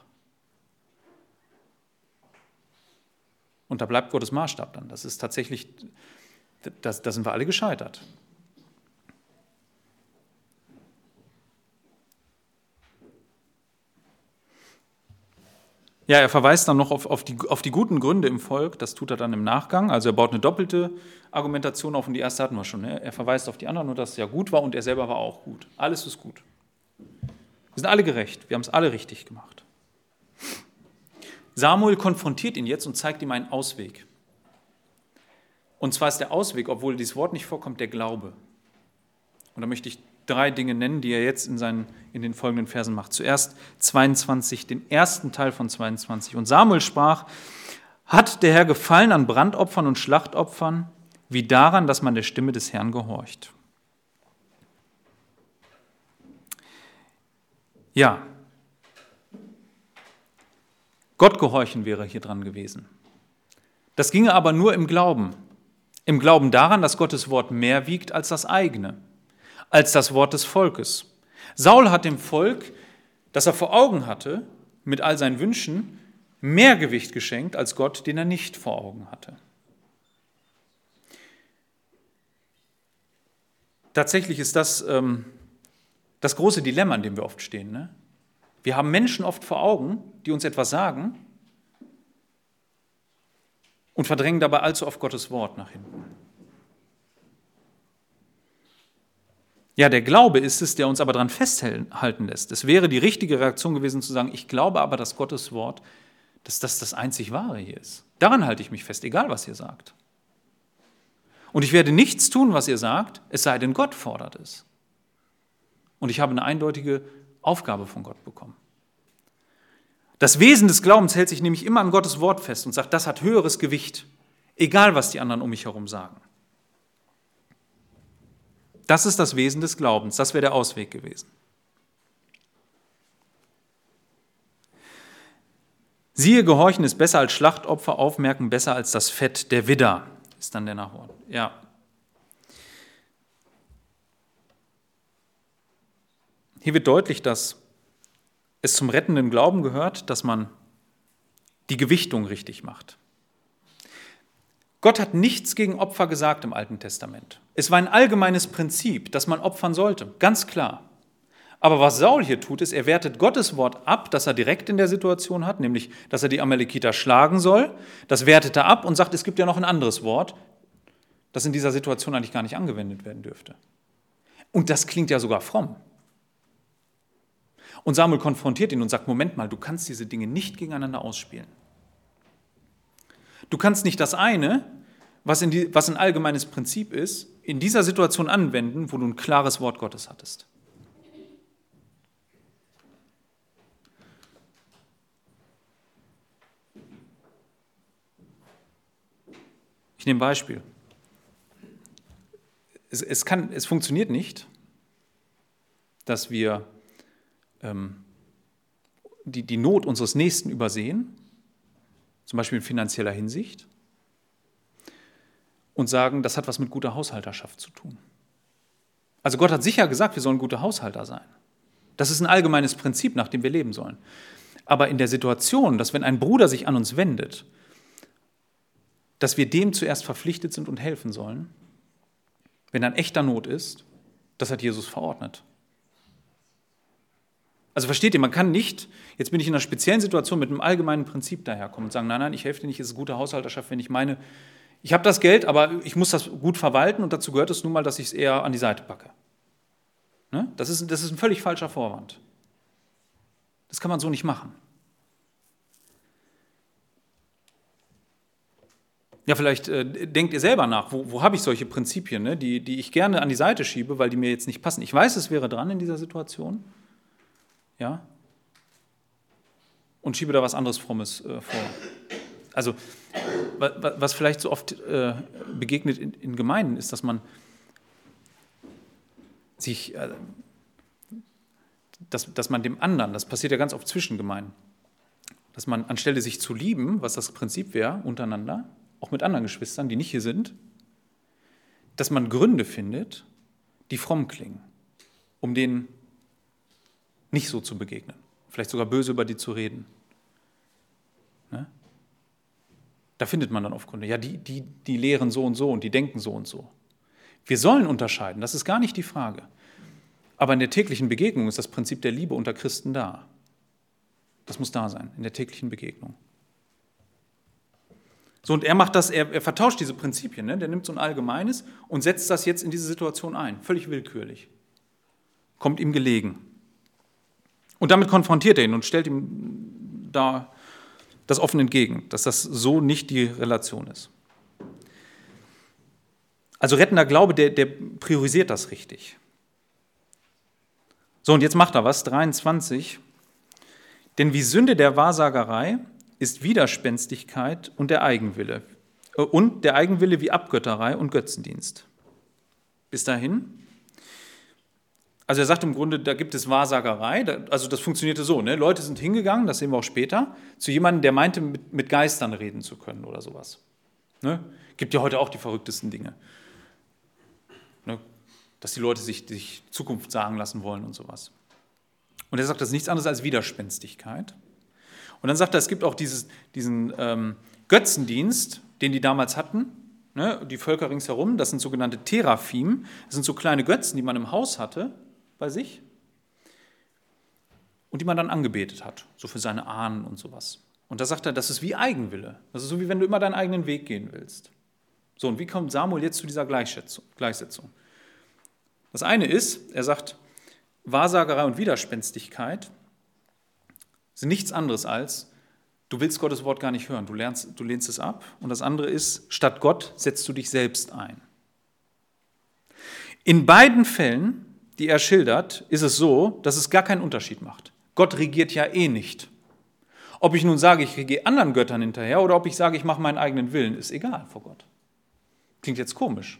Speaker 1: Und da bleibt Gottes Maßstab dann. Das ist tatsächlich, da sind wir alle gescheitert. Ja, er verweist dann noch auf, auf, die, auf die guten Gründe im Volk, das tut er dann im Nachgang. Also er baut eine doppelte Argumentation auf und die erste hatten wir schon. Ne? Er verweist auf die anderen, nur dass es ja gut war und er selber war auch gut. Alles ist gut. Wir sind alle gerecht, wir haben es alle richtig gemacht. Samuel konfrontiert ihn jetzt und zeigt ihm einen Ausweg. Und zwar ist der Ausweg, obwohl dieses Wort nicht vorkommt, der Glaube. Und da möchte ich drei Dinge nennen, die er jetzt in, seinen, in den folgenden Versen macht. Zuerst 22, den ersten Teil von 22. Und Samuel sprach, hat der Herr gefallen an Brandopfern und Schlachtopfern, wie daran, dass man der Stimme des Herrn gehorcht. Ja, Gott gehorchen wäre hier dran gewesen. Das ginge aber nur im Glauben. Im Glauben daran, dass Gottes Wort mehr wiegt als das eigene als das Wort des Volkes. Saul hat dem Volk, das er vor Augen hatte, mit all seinen Wünschen, mehr Gewicht geschenkt als Gott, den er nicht vor Augen hatte. Tatsächlich ist das ähm, das große Dilemma, in dem wir oft stehen. Ne? Wir haben Menschen oft vor Augen, die uns etwas sagen und verdrängen dabei allzu oft Gottes Wort nach hinten. Ja, der Glaube ist es, der uns aber daran festhalten lässt. Es wäre die richtige Reaktion gewesen zu sagen, ich glaube aber, dass Gottes Wort, dass das das einzig Wahre hier ist. Daran halte ich mich fest, egal was ihr sagt. Und ich werde nichts tun, was ihr sagt, es sei denn, Gott fordert es. Und ich habe eine eindeutige Aufgabe von Gott bekommen. Das Wesen des Glaubens hält sich nämlich immer an Gottes Wort fest und sagt, das hat höheres Gewicht, egal was die anderen um mich herum sagen. Das ist das Wesen des Glaubens. Das wäre der Ausweg gewesen. Siehe, Gehorchen ist besser als Schlachtopfer, Aufmerken besser als das Fett der Widder, ist dann der Nachwort. Ja. Hier wird deutlich, dass es zum rettenden Glauben gehört, dass man die Gewichtung richtig macht. Gott hat nichts gegen Opfer gesagt im Alten Testament. Es war ein allgemeines Prinzip, dass man opfern sollte, ganz klar. Aber was Saul hier tut, ist, er wertet Gottes Wort ab, das er direkt in der Situation hat, nämlich, dass er die Amalekiter schlagen soll. Das wertet er ab und sagt, es gibt ja noch ein anderes Wort, das in dieser Situation eigentlich gar nicht angewendet werden dürfte. Und das klingt ja sogar fromm. Und Samuel konfrontiert ihn und sagt, Moment mal, du kannst diese Dinge nicht gegeneinander ausspielen. Du kannst nicht das eine, was, die, was ein allgemeines Prinzip ist, in dieser Situation anwenden, wo du ein klares Wort Gottes hattest. Ich nehme ein Beispiel. Es, es, kann, es funktioniert nicht, dass wir ähm, die, die Not unseres Nächsten übersehen zum Beispiel in finanzieller Hinsicht, und sagen, das hat was mit guter Haushalterschaft zu tun. Also Gott hat sicher gesagt, wir sollen gute Haushalter sein. Das ist ein allgemeines Prinzip, nach dem wir leben sollen. Aber in der Situation, dass wenn ein Bruder sich an uns wendet, dass wir dem zuerst verpflichtet sind und helfen sollen, wenn ein echter Not ist, das hat Jesus verordnet. Also versteht ihr, man kann nicht, jetzt bin ich in einer speziellen Situation mit einem allgemeinen Prinzip daherkommen und sagen, nein, nein, ich helfe dir nicht, es ist gute Haushalterschaft, wenn ich meine, ich habe das Geld, aber ich muss das gut verwalten und dazu gehört es nun mal, dass ich es eher an die Seite packe. Ne? Das, ist, das ist ein völlig falscher Vorwand. Das kann man so nicht machen. Ja, vielleicht äh, denkt ihr selber nach, wo, wo habe ich solche Prinzipien, ne, die, die ich gerne an die Seite schiebe, weil die mir jetzt nicht passen. Ich weiß, es wäre dran in dieser Situation ja, und schiebe da was anderes Frommes äh, vor. Also, was vielleicht so oft äh, begegnet in, in, Gemeinden, ist, dass man sich, äh, dass, dass man dem anderen, das passiert ja ganz oft zwischen Gemeinden, dass man anstelle sich zu lieben, was das Prinzip wäre, untereinander, auch mit anderen Geschwistern, die nicht hier sind, dass man Gründe findet, die fromm klingen, um denen nicht so zu begegnen, vielleicht sogar böse über die zu reden. Ne? Da findet man dann oft Gründe. Ja, die, die, die lehren so und so und die denken so und so. Wir sollen unterscheiden, das ist gar nicht die Frage. Aber in der täglichen Begegnung ist das Prinzip der Liebe unter Christen da. Das muss da sein, in der täglichen Begegnung. So, und er macht das, er, er vertauscht diese Prinzipien, ne? der nimmt so ein allgemeines und setzt das jetzt in diese Situation ein, völlig willkürlich. Kommt ihm gelegen. Und damit konfrontiert er ihn und stellt ihm da das offen entgegen, dass das so nicht die Relation ist. Also rettender Glaube, der, der priorisiert das richtig. So, und jetzt macht er was, 23. Denn wie Sünde der Wahrsagerei ist Widerspenstigkeit und der Eigenwille. Äh, und der Eigenwille wie Abgötterei und Götzendienst. Bis dahin also er sagt im Grunde, da gibt es Wahrsagerei. Also das funktionierte so. Ne? Leute sind hingegangen, das sehen wir auch später, zu jemandem, der meinte, mit, mit Geistern reden zu können oder sowas. Ne? Gibt ja heute auch die verrücktesten Dinge. Ne? Dass die Leute sich, sich Zukunft sagen lassen wollen und sowas. Und er sagt, das ist nichts anderes als Widerspenstigkeit. Und dann sagt er, es gibt auch dieses, diesen ähm, Götzendienst, den die damals hatten, ne? die Völker ringsherum, das sind sogenannte Teraphim, das sind so kleine Götzen, die man im Haus hatte, bei sich und die man dann angebetet hat, so für seine Ahnen und sowas. Und da sagt er, das ist wie Eigenwille. Das ist so, wie wenn du immer deinen eigenen Weg gehen willst. So, und wie kommt Samuel jetzt zu dieser Gleichsetzung? Das eine ist, er sagt, Wahrsagerei und Widerspenstigkeit sind nichts anderes als, du willst Gottes Wort gar nicht hören, du, lernst, du lehnst es ab. Und das andere ist, statt Gott setzt du dich selbst ein. In beiden Fällen die er schildert, ist es so, dass es gar keinen Unterschied macht. Gott regiert ja eh nicht. Ob ich nun sage, ich regiere anderen Göttern hinterher oder ob ich sage, ich mache meinen eigenen Willen, ist egal vor Gott. Klingt jetzt komisch.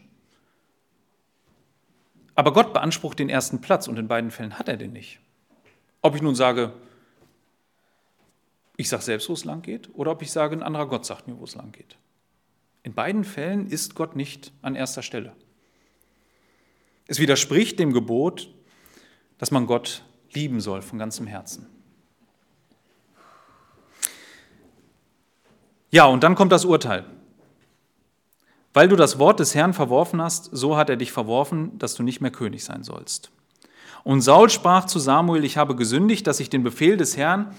Speaker 1: Aber Gott beansprucht den ersten Platz und in beiden Fällen hat er den nicht. Ob ich nun sage, ich sage selbst, wo es lang geht, oder ob ich sage, ein anderer Gott sagt mir, wo es lang geht. In beiden Fällen ist Gott nicht an erster Stelle. Es widerspricht dem Gebot, dass man Gott lieben soll von ganzem Herzen. Ja, und dann kommt das Urteil. Weil du das Wort des Herrn verworfen hast, so hat er dich verworfen, dass du nicht mehr König sein sollst. Und Saul sprach zu Samuel, ich habe gesündigt, dass ich den Befehl des Herrn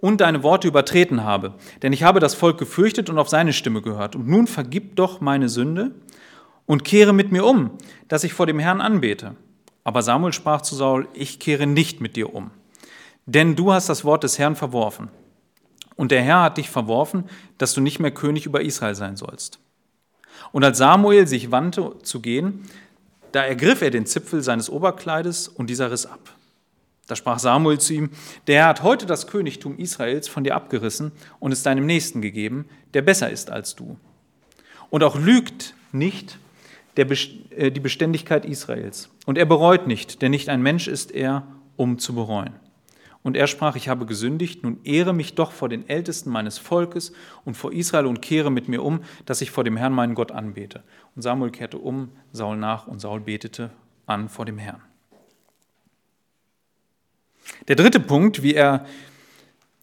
Speaker 1: und deine Worte übertreten habe. Denn ich habe das Volk gefürchtet und auf seine Stimme gehört. Und nun vergib doch meine Sünde und kehre mit mir um, dass ich vor dem Herrn anbete. Aber Samuel sprach zu Saul, ich kehre nicht mit dir um, denn du hast das Wort des Herrn verworfen. Und der Herr hat dich verworfen, dass du nicht mehr König über Israel sein sollst. Und als Samuel sich wandte zu gehen, da ergriff er den Zipfel seines Oberkleides und dieser riss ab. Da sprach Samuel zu ihm, der Herr hat heute das Königtum Israels von dir abgerissen und es deinem Nächsten gegeben, der besser ist als du. Und auch lügt nicht der, äh, die Beständigkeit Israels. Und er bereut nicht, denn nicht ein Mensch ist er, um zu bereuen. Und er sprach, ich habe gesündigt, nun ehre mich doch vor den Ältesten meines Volkes und vor Israel und kehre mit mir um, dass ich vor dem Herrn meinen Gott anbete. Und Samuel kehrte um, Saul nach und Saul betete an vor dem Herrn. Der dritte Punkt, wie er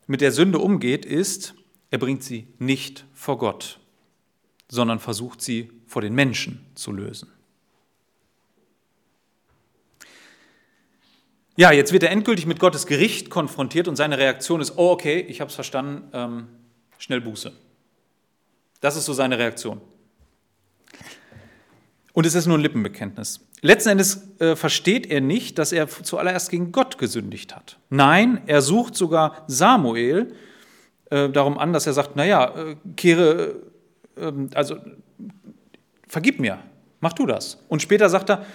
Speaker 1: mit der Sünde umgeht, ist, er bringt sie nicht vor Gott, sondern versucht sie vor den Menschen zu lösen. Ja, jetzt wird er endgültig mit Gottes Gericht konfrontiert und seine Reaktion ist, oh okay, ich habe es verstanden, ähm, schnell Buße. Das ist so seine Reaktion. Und es ist nur ein Lippenbekenntnis. Letzten Endes äh, versteht er nicht, dass er zuallererst gegen Gott gesündigt hat. Nein, er sucht sogar Samuel äh, darum an, dass er sagt, naja, äh, kehre, ähm, also vergib mir, mach du das. Und später sagt er,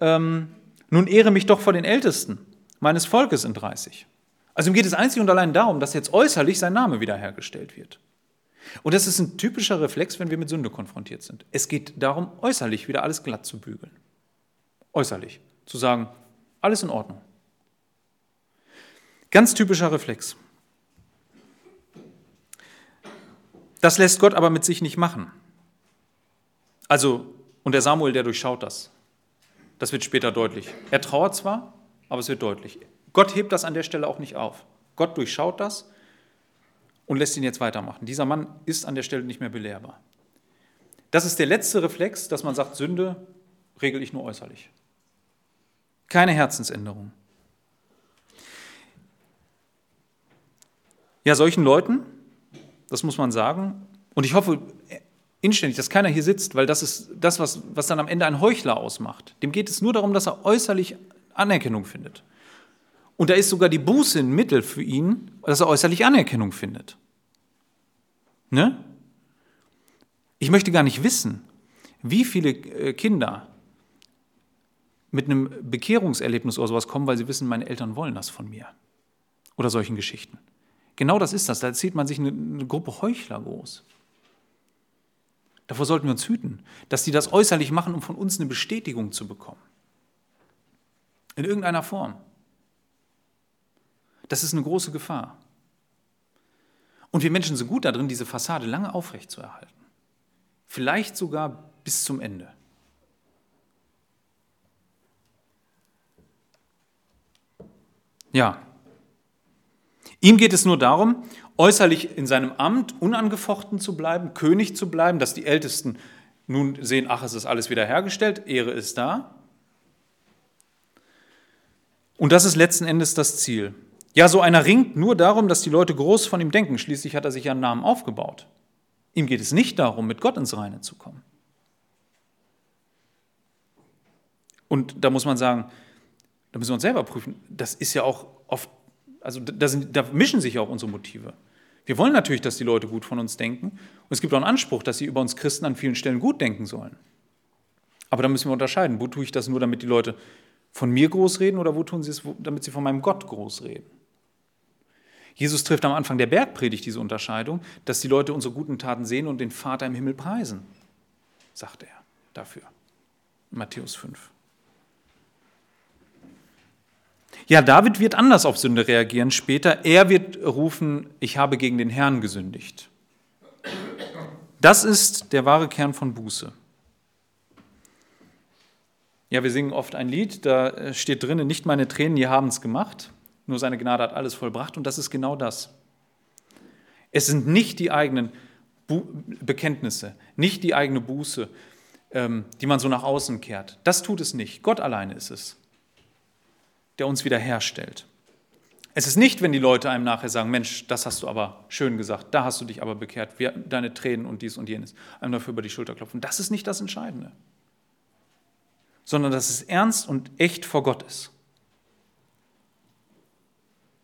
Speaker 1: ähm, nun ehre mich doch vor den Ältesten meines Volkes in 30. Also ihm geht es einzig und allein darum, dass jetzt äußerlich sein Name wiederhergestellt wird. Und das ist ein typischer Reflex, wenn wir mit Sünde konfrontiert sind. Es geht darum, äußerlich wieder alles glatt zu bügeln. Äußerlich. Zu sagen, alles in Ordnung. Ganz typischer Reflex. Das lässt Gott aber mit sich nicht machen. Also, und der Samuel, der durchschaut das. Das wird später deutlich. Er trauert zwar, aber es wird deutlich. Gott hebt das an der Stelle auch nicht auf. Gott durchschaut das und lässt ihn jetzt weitermachen. Dieser Mann ist an der Stelle nicht mehr belehrbar. Das ist der letzte Reflex, dass man sagt, Sünde regel ich nur äußerlich. Keine Herzensänderung. Ja, solchen Leuten, das muss man sagen, und ich hoffe inständig, dass keiner hier sitzt, weil das ist das, was, was dann am Ende ein Heuchler ausmacht. Dem geht es nur darum, dass er äußerlich Anerkennung findet. Und da ist sogar die Buße ein Mittel für ihn, dass er äußerlich Anerkennung findet. Ne? Ich möchte gar nicht wissen, wie viele äh, Kinder mit einem Bekehrungserlebnis oder sowas kommen, weil sie wissen, meine Eltern wollen das von mir. Oder solchen Geschichten. Genau das ist das. Da zieht man sich eine, eine Gruppe Heuchler groß. Davor sollten wir uns hüten, dass die das äußerlich machen, um von uns eine Bestätigung zu bekommen. In irgendeiner Form. Das ist eine große Gefahr. Und wir Menschen sind gut darin, diese Fassade lange aufrechtzuerhalten. Vielleicht sogar bis zum Ende. Ja. Ihm geht es nur darum, äußerlich in seinem Amt unangefochten zu bleiben, König zu bleiben, dass die Ältesten nun sehen, ach, es ist alles wiederhergestellt, Ehre ist da. Und das ist letzten Endes das Ziel. Ja, so einer ringt nur darum, dass die Leute groß von ihm denken. Schließlich hat er sich ja einen Namen aufgebaut. Ihm geht es nicht darum, mit Gott ins Reine zu kommen. Und da muss man sagen, da müssen wir uns selber prüfen. Das ist ja auch oft, also da, sind, da mischen sich ja auch unsere Motive. Wir wollen natürlich, dass die Leute gut von uns denken. Und es gibt auch einen Anspruch, dass sie über uns Christen an vielen Stellen gut denken sollen. Aber da müssen wir unterscheiden. Wo tue ich das nur, damit die Leute von mir groß reden oder wo tun sie es, damit sie von meinem Gott groß reden? Jesus trifft am Anfang der Bergpredigt diese Unterscheidung, dass die Leute unsere guten Taten sehen und den Vater im Himmel preisen, sagt er dafür. Matthäus 5. Ja, David wird anders auf Sünde reagieren später. Er wird rufen, ich habe gegen den Herrn gesündigt. Das ist der wahre Kern von Buße. Ja, wir singen oft ein Lied, da steht drinnen, nicht meine Tränen, die haben es gemacht. nur seine Gnade hat alles vollbracht und das ist genau das. Es sind nicht die eigenen Bu Bekenntnisse, nicht die eigene Buße, ähm, die man so nach außen kehrt. Das tut es nicht. Gott alleine ist es, der uns wiederherstellt. Es ist nicht, wenn die Leute einem nachher sagen, Mensch, das hast du aber schön gesagt, da hast du dich aber bekehrt, wir, deine Tränen und dies und jenes, einem dafür über die Schulter klopfen. Das ist nicht das Entscheidende, sondern dass es ernst und echt vor Gott ist.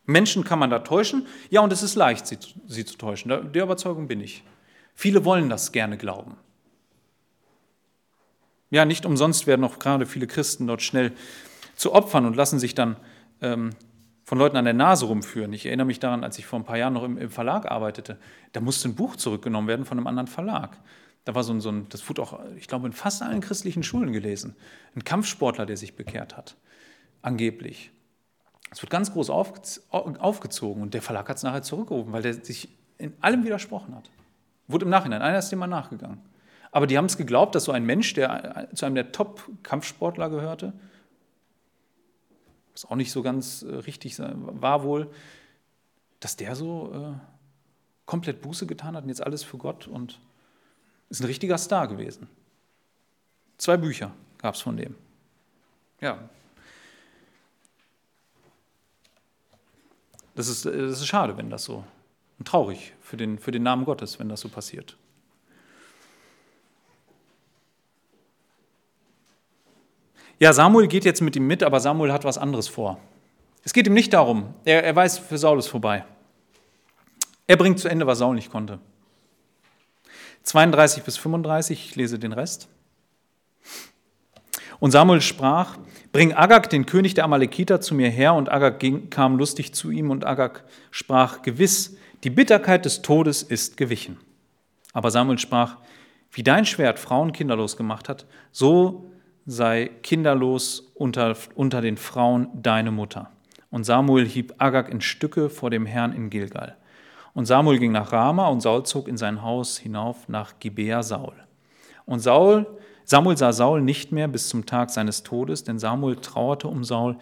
Speaker 1: Menschen kann man da täuschen, ja, und es ist leicht, sie, sie zu täuschen. Der Überzeugung bin ich. Viele wollen das gerne glauben. Ja, nicht umsonst werden auch gerade viele Christen dort schnell zu Opfern und lassen sich dann ähm, von Leuten an der Nase rumführen. Ich erinnere mich daran, als ich vor ein paar Jahren noch im, im Verlag arbeitete, da musste ein Buch zurückgenommen werden von einem anderen Verlag. Da war so ein, so ein, das wurde auch, ich glaube, in fast allen christlichen Schulen gelesen. Ein Kampfsportler, der sich bekehrt hat, angeblich. Es wird ganz groß auf, aufgezogen und der Verlag hat es nachher zurückgerufen, weil der sich in allem widersprochen hat. Wurde im Nachhinein, einer ist dem mal nachgegangen. Aber die haben es geglaubt, dass so ein Mensch, der zu einem der Top-Kampfsportler gehörte, was auch nicht so ganz äh, richtig war wohl, dass der so äh, komplett Buße getan hat und jetzt alles für Gott und ist ein richtiger Star gewesen. Zwei Bücher gab es von dem. Ja. Das ist, äh, das ist schade, wenn das so, und traurig für den, für den Namen Gottes, wenn das so passiert. Ja, Samuel geht jetzt mit ihm mit, aber Samuel hat was anderes vor. Es geht ihm nicht darum, er, er weiß, für Saul ist vorbei. Er bringt zu Ende, was Saul nicht konnte. 32 bis 35, ich lese den Rest. Und Samuel sprach, bring Agag, den König der Amalekiter, zu mir her. Und Agag ging, kam lustig zu ihm und Agag sprach, gewiss, die Bitterkeit des Todes ist gewichen. Aber Samuel sprach, wie dein Schwert Frauen kinderlos gemacht hat, so sei kinderlos unter, unter den Frauen deine Mutter. Und Samuel hieb Agag in Stücke vor dem Herrn in Gilgal. Und Samuel ging nach Rama und Saul zog in sein Haus hinauf nach Gibea Saul. Und Saul, Samuel sah Saul nicht mehr bis zum Tag seines Todes, denn Samuel trauerte um Saul,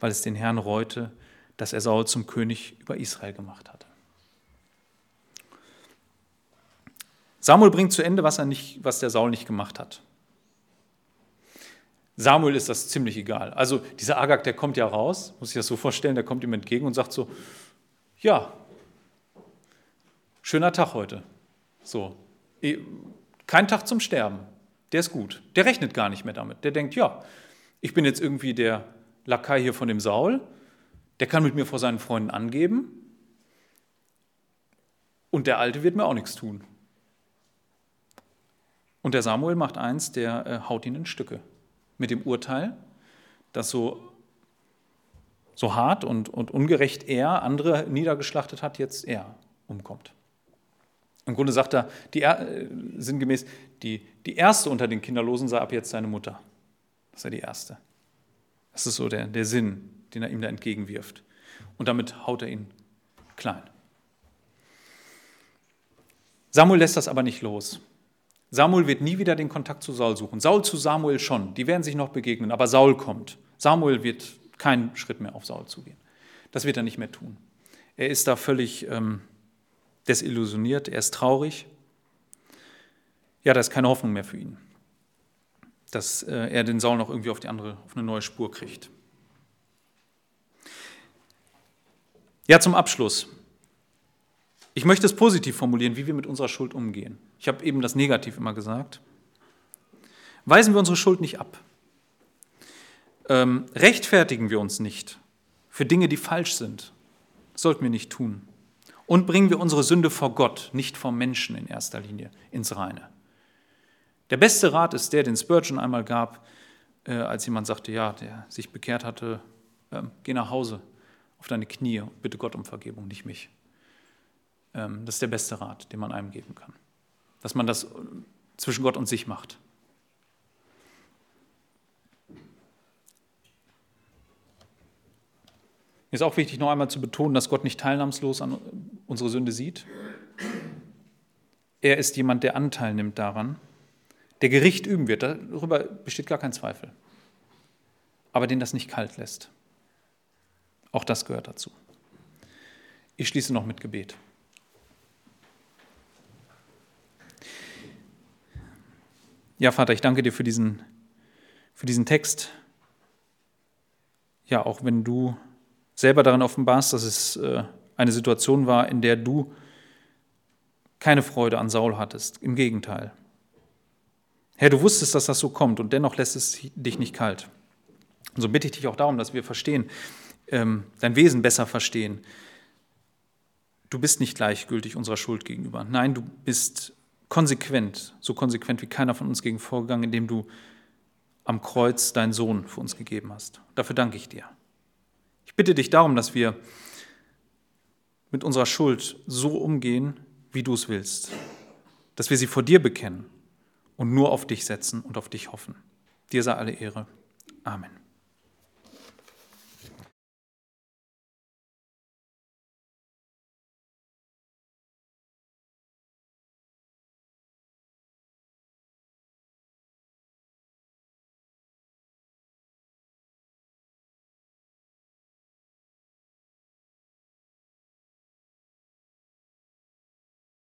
Speaker 1: weil es den Herrn reute, dass er Saul zum König über Israel gemacht hatte. Samuel bringt zu Ende, was, er nicht, was der Saul nicht gemacht hat. Samuel ist das ziemlich egal. Also dieser Agag, der kommt ja raus, muss ich das so vorstellen, der kommt ihm entgegen und sagt so, ja, schöner Tag heute. So, kein Tag zum Sterben, der ist gut. Der rechnet gar nicht mehr damit. Der denkt, ja, ich bin jetzt irgendwie der Lakai hier von dem Saul, der kann mit mir vor seinen Freunden angeben und der Alte wird mir auch nichts tun. Und der Samuel macht eins, der äh, haut ihn in Stücke mit dem Urteil, dass so, so hart und, und ungerecht er andere niedergeschlachtet hat, jetzt er umkommt. Im Grunde sagt er, die, äh, sinngemäß, die, die erste unter den Kinderlosen sei ab jetzt seine Mutter. Das sei die erste. Das ist so der, der Sinn, den er ihm da entgegenwirft. Und damit haut er ihn klein. Samuel lässt das aber nicht los. Samuel wird nie wieder den Kontakt zu Saul suchen. Saul zu Samuel schon. Die werden sich noch begegnen, aber Saul kommt. Samuel wird keinen Schritt mehr auf Saul zugehen. Das wird er nicht mehr tun. Er ist da völlig ähm, desillusioniert, er ist traurig. Ja, da ist keine Hoffnung mehr für ihn, dass äh, er den Saul noch irgendwie auf, die andere, auf eine neue Spur kriegt. Ja, zum Abschluss. Ich möchte es positiv formulieren, wie wir mit unserer Schuld umgehen. Ich habe eben das Negativ immer gesagt. Weisen wir unsere Schuld nicht ab. Ähm, rechtfertigen wir uns nicht für Dinge, die falsch sind. Das sollten wir nicht tun. Und bringen wir unsere Sünde vor Gott, nicht vor Menschen in erster Linie, ins Reine. Der beste Rat ist der, den Spurgeon einmal gab, äh, als jemand sagte, ja, der sich bekehrt hatte, äh, geh nach Hause auf deine Knie und bitte Gott um Vergebung, nicht mich. Ähm, das ist der beste Rat, den man einem geben kann. Dass man das zwischen Gott und sich macht. Mir ist auch wichtig, noch einmal zu betonen, dass Gott nicht teilnahmslos an unsere Sünde sieht. Er ist jemand, der Anteil nimmt daran, der Gericht üben wird. Darüber besteht gar kein Zweifel. Aber den das nicht kalt lässt. Auch das gehört dazu. Ich schließe noch mit Gebet. Ja, Vater, ich danke dir für diesen, für diesen Text. Ja, auch wenn du selber darin offenbarst, dass es äh, eine Situation war, in der du keine Freude an Saul hattest. Im Gegenteil. Herr, du wusstest, dass das so kommt und dennoch lässt es dich nicht kalt. Und so bitte ich dich auch darum, dass wir verstehen, ähm, dein Wesen besser verstehen. Du bist nicht gleichgültig unserer Schuld gegenüber. Nein, du bist konsequent, so konsequent wie keiner von uns gegen vorgegangen, indem du am Kreuz deinen Sohn für uns gegeben hast. Dafür danke ich dir. Ich bitte dich darum, dass wir mit unserer Schuld so umgehen, wie du es willst. Dass wir sie vor dir bekennen und nur auf dich setzen und auf dich hoffen. Dir sei alle Ehre. Amen.